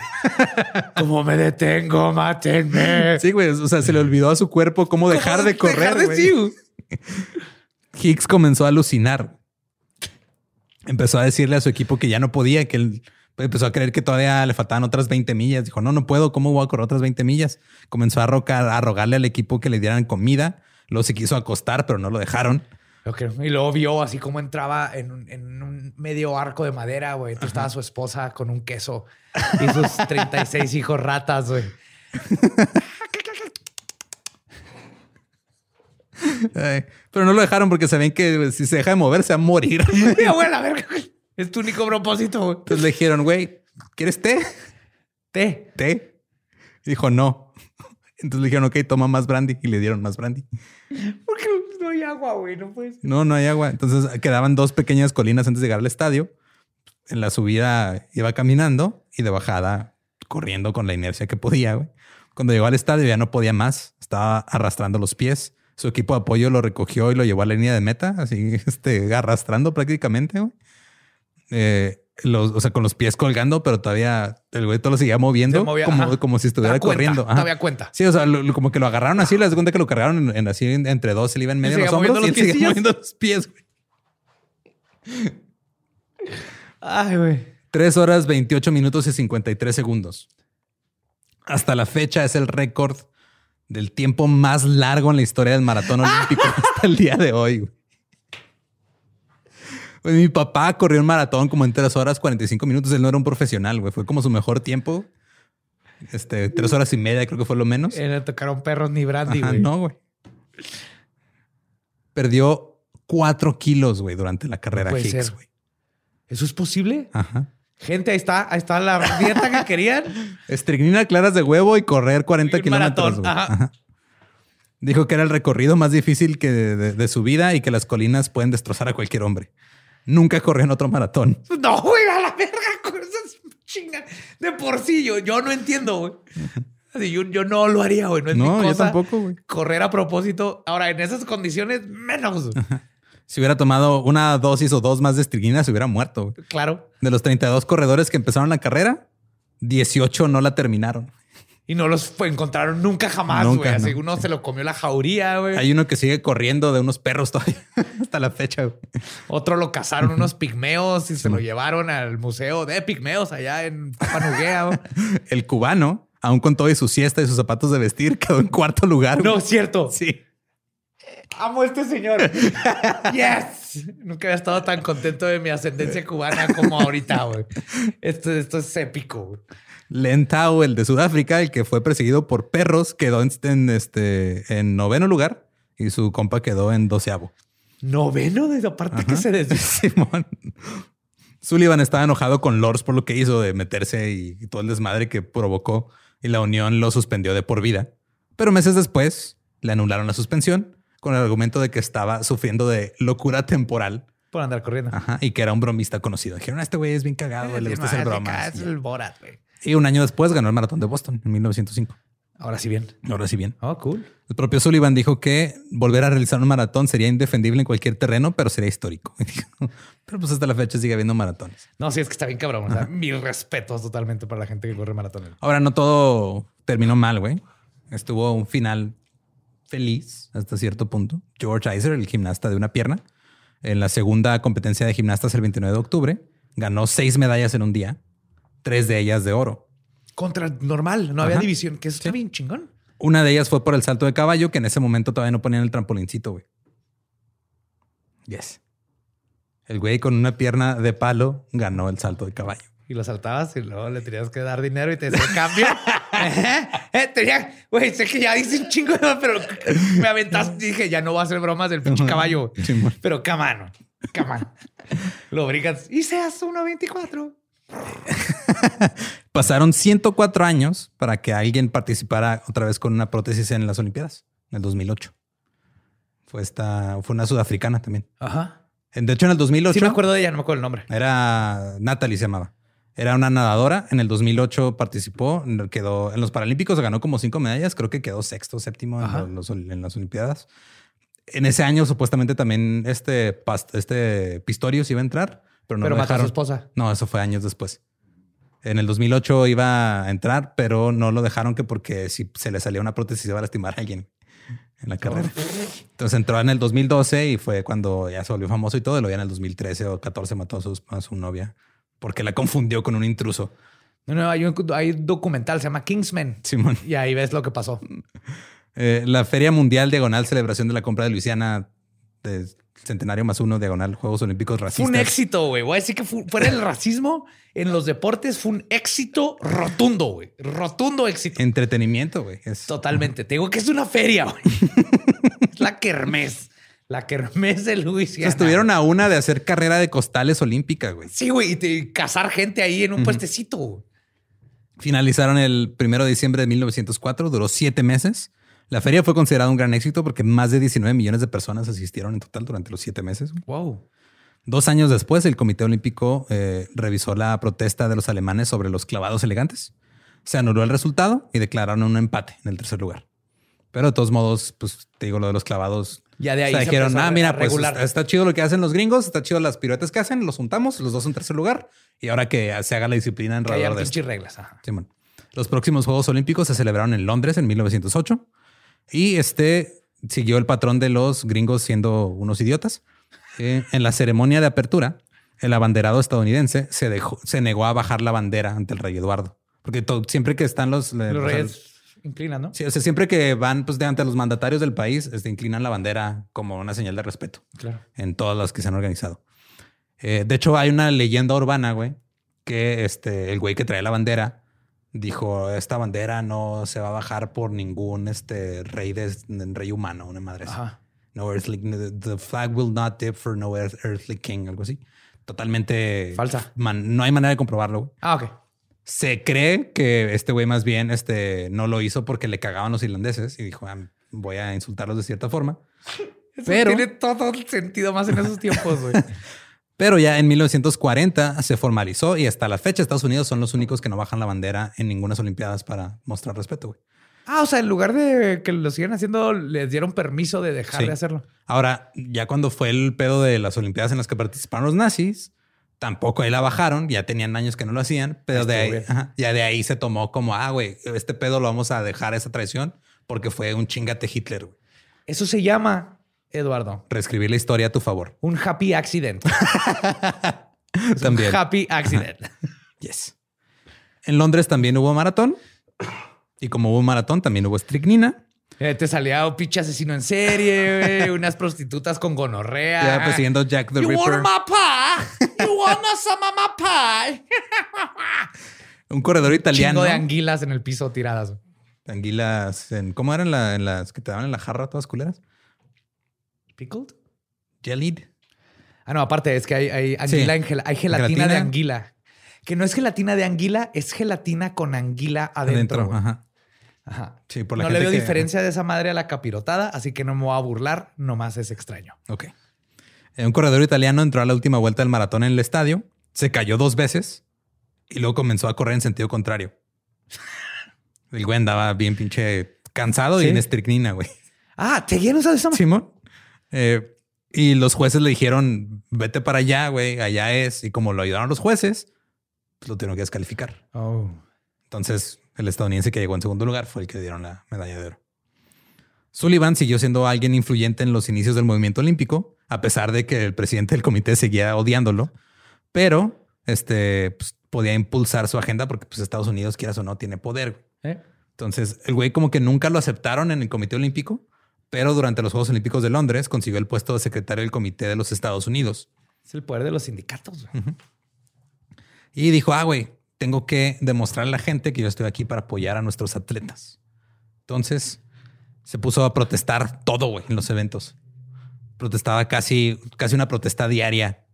¿Cómo me detengo? Mátenme. Sí, güey. O sea, se le olvidó a su cuerpo cómo dejar de correr. Dejar de güey. Higgs comenzó a alucinar. Empezó a decirle a su equipo que ya no podía, que él empezó a creer que todavía le faltaban otras 20 millas. Dijo, no, no puedo. ¿Cómo voy a correr otras 20 millas? Comenzó a, rocar, a rogarle al equipo que le dieran comida. Luego se quiso acostar, pero no lo dejaron. Y luego vio así como entraba en un, en un medio arco de madera, güey. Entonces estaba su esposa con un queso y sus 36 hijos ratas, güey. Pero no lo dejaron porque sabían que si se deja de mover se va a morir. Mira, güey, la verga. Es tu único propósito, güey. Entonces le dijeron, güey, ¿quieres té? Té. ¿Té? Dijo, no. Entonces le dijeron, ok, toma más brandy y le dieron más brandy. ¿Por qué no hay agua, güey? No puedes. No, no hay agua. Entonces quedaban dos pequeñas colinas antes de llegar al estadio. En la subida iba caminando y de bajada corriendo con la inercia que podía. güey. Cuando llegó al estadio ya no podía más. Estaba arrastrando los pies. Su equipo de apoyo lo recogió y lo llevó a la línea de meta, así este, arrastrando prácticamente. güey. Eh, los- o sea, con los pies colgando, pero todavía el güey todo lo seguía moviendo movía, como, como si estuviera cuenta, corriendo. Ajá. Todavía cuenta. Sí, o sea, lo- como que lo agarraron así, les das cuenta que lo cargaron en, en así en- entre dos, se le iban medio Y los hombros y él moviendo los seguía piecillos. moviendo los pies. güey. Ay, güey. 3 horas 28 minutos y 53 segundos. Hasta la fecha es el récord del tiempo más largo en la historia del maratón olímpico hasta el día de hoy. güey. Mi papá corrió un maratón como en 3 horas 45 minutos. Él no era un profesional, güey. Fue como su mejor tiempo. Este, 3 horas y media creo que fue lo menos. Eh, le tocaron perros ni brandy, Ajá, güey. no, güey. Perdió 4 kilos, güey, durante la carrera ser. güey. ¿Eso es posible? Ajá. Gente, ahí está, ahí está la dieta que querían. Estricnina claras de huevo y correr 40 Y un kilómetros. ajá. Ajá. Dijo que era el recorrido más difícil que de, de- de su vida y que las colinas pueden destrozar a cualquier hombre. Nunca corrió en otro maratón. No, güey, a la verga con esas chingas. De por sí, yo, yo no entiendo, güey. Así, yo, yo no lo haría, güey. No es No, mi yo tampoco, güey. Correr a propósito. Ahora, en esas condiciones, menos. Si hubiera tomado una dosis o dos más de estricnina, se hubiera muerto. güey. Claro. De los 32 corredores que empezaron la carrera, 18 no la terminaron. Y no los fue- encontraron nunca jamás, güey. Así no. uno se lo comió la jauría, güey. Hay uno que sigue corriendo de unos perros todavía hasta la fecha. güey. Otro lo cazaron unos pigmeos y se lo llevaron al museo de pigmeos allá en Papanuguea. El cubano, aún con todo y su siesta y sus zapatos de vestir, quedó en cuarto lugar. no, es cierto. Sí. Amo a este señor. yes. Nunca había estado tan contento de mi ascendencia cubana como ahorita, güey. Esto, esto es épico, güey. Len Tao, el de Sudáfrica, el que fue perseguido por perros, quedó en, en, este, en noveno lugar y su compa quedó en doceavo. Noveno, de aparte que se desvió. Simón. Sullivan estaba enojado con Lors por lo que hizo de meterse y, y todo el desmadre que provocó y la unión lo suspendió de por vida. Pero meses después le anularon la suspensión con el argumento de que estaba sufriendo de locura temporal Por andar corriendo. ajá, y que era un bromista conocido. Dijeron, "Ah, este güey es bien cagado, Eh, le gusta hacer bromas. Es el Borat, güey. Y un año después ganó el maratón de Boston en 1905. Ahora sí bien. Ahora sí bien. Oh, cool. El propio Sullivan dijo que volver a realizar un maratón sería indefendible en cualquier terreno, pero sería histórico. pero pues hasta la fecha sigue habiendo maratones. No, sí, es que está bien cabrón. O sea, mis respetos totalmente para la gente que corre maratones. Ahora no todo terminó mal, güey. Estuvo un final feliz hasta cierto punto. George Iser, el gimnasta de una pierna, En la segunda competencia de gimnastas el 29 de octubre, ganó seis medallas en un día, tres de ellas de oro. Contra normal, no había división, que eso está bien chingón. Una de ellas fue por el salto de caballo, que en ese momento todavía no ponían el trampolincito, güey. Yes. El güey con una pierna de palo ganó el salto de caballo. Y lo saltabas y luego le tenías que dar dinero y te decía cambio. Eh, tenía, güey, sé que ya dice un chingo, pero me aventaste. Dije, ya no voy a hacer bromas del pinche caballo. Simón. Pero camano, camano. Lo brincas y seas 1.24. Pasaron 104 años para que alguien participara otra vez con una prótesis en las Olimpiadas, en el 2008. Fue esta, fue una sudafricana también. Ajá. En- De hecho, en el 2008 Sí me acuerdo de ella, no me acuerdo el nombre. era Natalie se llamaba. Era una nadadora. En el 2008 participó, quedó en los Paralímpicos, ganó como cinco medallas. Creo que quedó sexto, séptimo en, los- en las Olimpiadas. En ese año, supuestamente también este, este Pistorius iba a entrar, pero no pero lo mató a su esposa. No, eso fue años después. En el 2008 iba a entrar, pero no lo dejaron que porque si se le salía una prótesis iba a lastimar a alguien en la carrera. Entonces entró en el 2012 y fue cuando ya se volvió famoso y todo. Y ya en el 2013 o 14 mató a su, a su novia porque la confundió con un intruso. No, no, hay un, hay un documental, se llama Kingsman. Simón. Y ahí ves lo que pasó. Eh, la Feria Mundial Diagonal Celebración de la Compra de Luisiana de Centenario más uno Diagonal Juegos Olímpicos Fue Racistas. un éxito, güey. Voy a decir que fu- fuera el racismo en los deportes fue un éxito rotundo, güey. Rotundo éxito. Entretenimiento, güey. Es- Totalmente. Te digo que es una feria, güey. es la kermés. La kermés de Luisiana. estuvieron a una de hacer carrera de costales olímpica, güey. Sí, güey. Y cazar gente ahí en un puestecito. güey. Finalizaron el primero de diciembre de 1904, duró siete meses. La feria fue considerada un gran éxito porque más de 19 millones de personas asistieron en total durante los siete meses. Wow. Dos años después, el Comité Olímpico eh, revisó la protesta de los alemanes sobre los clavados elegantes. Se anuló el resultado y declararon un empate en el tercer lugar. Pero de todos modos, pues te digo lo de los clavados. Ya de ahí o sea, se dijeron, ah, mira, pues regular". está, está chido lo que hacen los gringos, está chido las piruetas que hacen, los juntamos, los dos en tercer lugar y ahora que se haga la disciplina en Que alrededor de esto. reglas. Ajá. Los próximos Juegos Olímpicos se celebraron en Londres en 1908 y este siguió el patrón de los gringos siendo unos idiotas. Eh, en la ceremonia de apertura, el abanderado estadounidense se, dejó, se negó a bajar la bandera ante el rey Eduardo. Porque siempre que están los... Los o sea, reyes inclinan, ¿no? sí, o sea, siempre que van pues, de ante los mandatarios del país, este, inclinan la bandera como una señal de respeto Claro. en todas las que se han organizado. Eh, de hecho, hay una leyenda urbana, güey, que este, el güey que trae la bandera dijo, esta bandera no se va a bajar por ningún este, rey, de, rey humano, una madre así. Ajá. No earthly, the flag will not dip for no earth- earthly king, algo así. Totalmente Falsa. man- no hay manera de comprobarlo. Ah, ok. Se cree que este güey más bien este, no lo hizo porque le cagaban los irlandeses y dijo, "Ah, voy a insultarlos de cierta forma. Eso Pero- tiene todo el sentido más en esos tiempos, güey. Pero ya en 1940 se formalizó y hasta la fecha Estados Unidos son los únicos que no bajan la bandera en ninguna Olimpiadas para mostrar respeto. güey. ah, o sea, en lugar de que lo sigan haciendo, les dieron permiso de dejar Sí. de hacerlo. Ahora, ya cuando fue el pedo de las Olimpiadas en las que participaron los nazis, tampoco ahí la bajaron. Ya tenían años que no lo hacían, pero de ahí, ajá, ya de ahí se tomó como, ah, güey, este pedo lo vamos a dejar esa traición porque fue un chingate Hitler. güey. Eso se llama, Eduardo, Reescribir la historia a tu favor. un happy accident. También. happy accident. Yes. En Londres también hubo maratón. Y como hubo maratón, también hubo estricnina. Eh, te salía un pinche asesino en serie, unas prostitutas con gonorrea. Ya a Jack the You Ripper. want my pie? You want some of my pie? Un corredor italiano. Chingo de anguilas en el piso tiradas. Anguilas. En, ¿Cómo eran la- en las que te daban en la jarra todas culeras? ¿Pickled? Jellied. Ah, no, aparte es que hay, hay anguila Sí. en gel- hay gelatina, Gelatina. de anguila. Que no es gelatina de anguila, es gelatina con anguila adentro. güey. Ajá. Ajá. Sí, por la no le veo que- diferencia de esa madre a la capirotada, así que no me voy a burlar, nomás es extraño. Ok. Eh, Un corredor italiano entró a la última vuelta del maratón en el estadio, se cayó dos veces y luego comenzó a correr en sentido contrario. El güey andaba bien pinche cansado y en estricnina, güey. Ah, ¿te llenas de esa madre? Simón. Eh, y los jueces le dijeron, vete para allá, güey, allá es. Y como lo ayudaron los jueces, pues lo tuvieron que descalificar. Oh. Entonces, el estadounidense que llegó en segundo lugar fue el que dieron la medalla de oro. Sullivan siguió siendo alguien influyente en los inicios del movimiento olímpico, a pesar de que el presidente del comité seguía odiándolo, pero este pues, podía impulsar su agenda porque pues, Estados Unidos, quieras o no, tiene poder. ¿Eh? Entonces, el güey como que nunca lo aceptaron en el Comité Olímpico, pero durante los Juegos Olímpicos de Londres consiguió el puesto de secretario del Comité de los Estados Unidos. Es el poder de los sindicatos. Y dijo, ah, güey, tengo que demostrarle a la gente que yo estoy aquí para apoyar a nuestros atletas. Entonces, se puso a protestar todo, güey, en los eventos. Protestaba casi, casi una protesta diaria,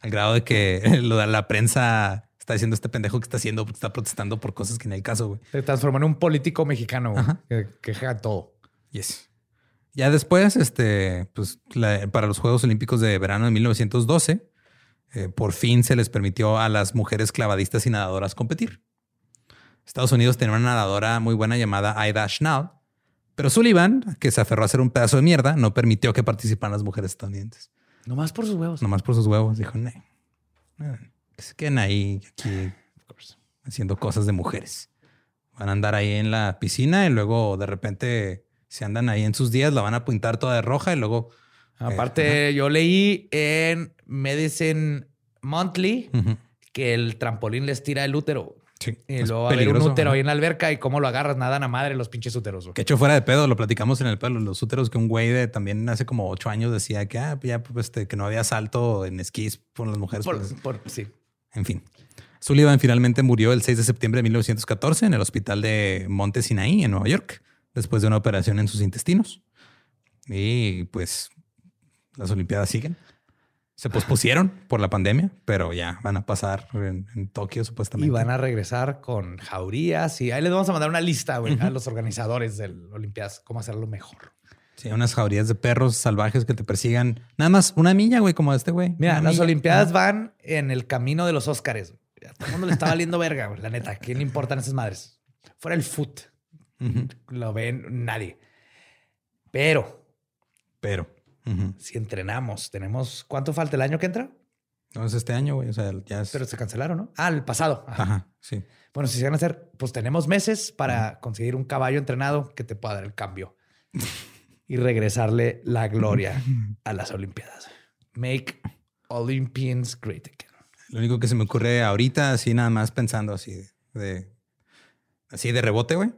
al grado de que lo de la prensa está diciendo este pendejo que está haciendo, está protestando por cosas que en el caso, güey. Se transformó en un político mexicano güey, que queja todo. Yes. Ya después, este, pues la- para los Juegos Olímpicos de verano de 1912, eh, por fin se les permitió a las mujeres clavadistas y nadadoras competir. Estados Unidos tenía una nadadora muy buena llamada Aida Schnall, pero Sullivan, que se aferró a ser un pedazo de mierda, no permitió que participaran las mujeres estadounidenses. Nomás por sus huevos. Nomás por sus huevos, dijo, "Nee, no, que se queden ahí, aquí, haciendo cosas de mujeres. Van a andar ahí en la piscina y luego de repente, si andan ahí en sus días, la van a pintar toda de roja y luego... Aparte, yo leí en Medicine Monthly que el trampolín les tira el útero. sí, Y luego va a haber un útero ahí en la alberca y cómo lo agarras, nadan a madre los pinches úteros. Que hecho fuera de pedo, lo platicamos en el pelo, los úteros que un güey de también hace como ocho años decía que, ah, ya, pues, este, que no había salto en esquís por las mujeres. Por- pues, por- sí. En fin. Sullivan finalmente murió el 6 de septiembre de 1914 en el hospital de Monte Sinaí, en Nueva York, después de una operación en sus intestinos. Y pues las Olimpiadas siguen. Se pospusieron por la pandemia, pero ya van a pasar en, en Tokio supuestamente. Y van a regresar con jaurías y ahí les vamos a mandar una lista a los organizadores del Olimpiadas, cómo hacerlo mejor. Sí, unas jaurías de perros salvajes que te persigan. Nada más una milla, güey, como este güey. Mira, las milla. Olimpiadas van en el camino de los Óscares. A todo el mundo le está valiendo verga, güey, la neta. ¿A quién le importan esas madres? Fuera el foot. Lo ven nadie. Pero Pero. si entrenamos, tenemos. ¿Cuánto falta el año que entra? No es este año, güey. O sea, ya es. Pero se cancelaron, ¿no? Ah, el pasado. Ajá. Ajá, sí. Bueno, si se van a hacer, pues tenemos meses para conseguir un caballo entrenado que te pueda dar el cambio y regresarle la gloria a las Olimpiadas. Make Olympians great again. Lo único que se me ocurre ahorita, así nada más pensando así de, así de rebote, güey.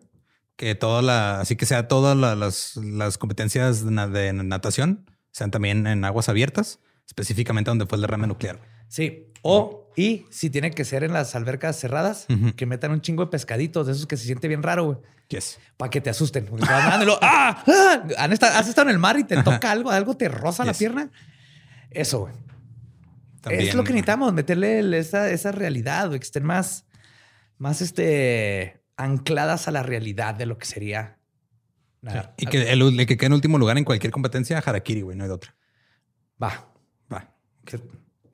Que toda la, así que sea todas la- las, las competencias de, na- de natación sean también en aguas abiertas, específicamente donde fue el derrame nuclear. Sí. O, y si tiene que ser en las albercas cerradas, que metan un chingo de pescaditos, de esos que se siente bien raro, güey. Yes. Para que te asusten. Porque te ¡ah! ¡ah! ¿Han estado- ¿Has estado en el mar y te toca algo? ¿Algo te roza la pierna? Eso, güey. También, es lo que necesitamos, meterle esa, esa realidad, güey, que estén más, más este, ancladas a la realidad de lo que sería. nadar. Y que el, el que quede en último lugar en cualquier competencia, Harakiri, güey, no hay de otra. Va. Va. Que-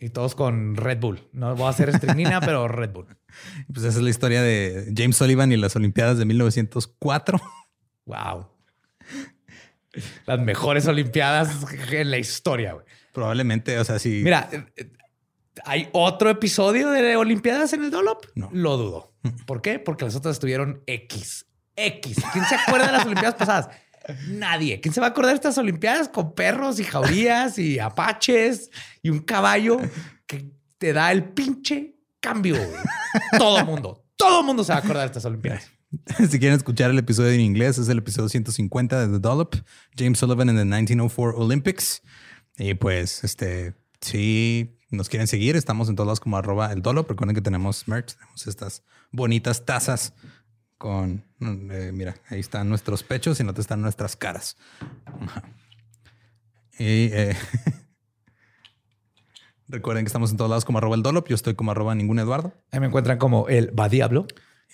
Y todos con Red Bull. No voy a hacer estrinina, pero Red Bull. Pues esa es la historia de James Sullivan y las Olimpiadas de 1904. Wow. Las mejores Olimpiadas en la historia, güey. Probablemente, o sea, sí. Mira, eh, eh, ¿hay otro episodio de Olimpiadas en el Dolop? No. Lo dudo. ¿Por qué? Porque las otras estuvieron X. X. ¿Quién se acuerda de las Olimpiadas pasadas? Nadie. ¿Quién se va a acordar de estas Olimpiadas con perros y jaurías y apaches y un caballo que te da el pinche cambio? Todo mundo. Todo mundo se va a acordar de estas Olimpiadas. Si quieren escuchar el episodio en inglés, es el episodio 150 de The Dollop, James Sullivan en the 1904 Olympics. Y pues, este, si nos quieren seguir, estamos en todos lados como arroba el Dollop. Recuerden que tenemos merch, tenemos estas bonitas tazas con, eh, mira, ahí están nuestros pechos y no te están nuestras caras. Y eh, recuerden que estamos en todos lados como arroba el Dollop. Yo estoy como arroba ningún Eduardo. Ahí me encuentran como el Va Diablo.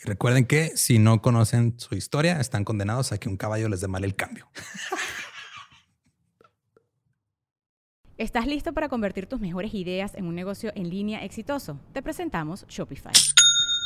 Y recuerden que si no conocen su historia, están condenados a que un caballo les dé mal el cambio. ¿Estás listo para convertir tus mejores ideas en un negocio en línea exitoso? Te presentamos Shopify.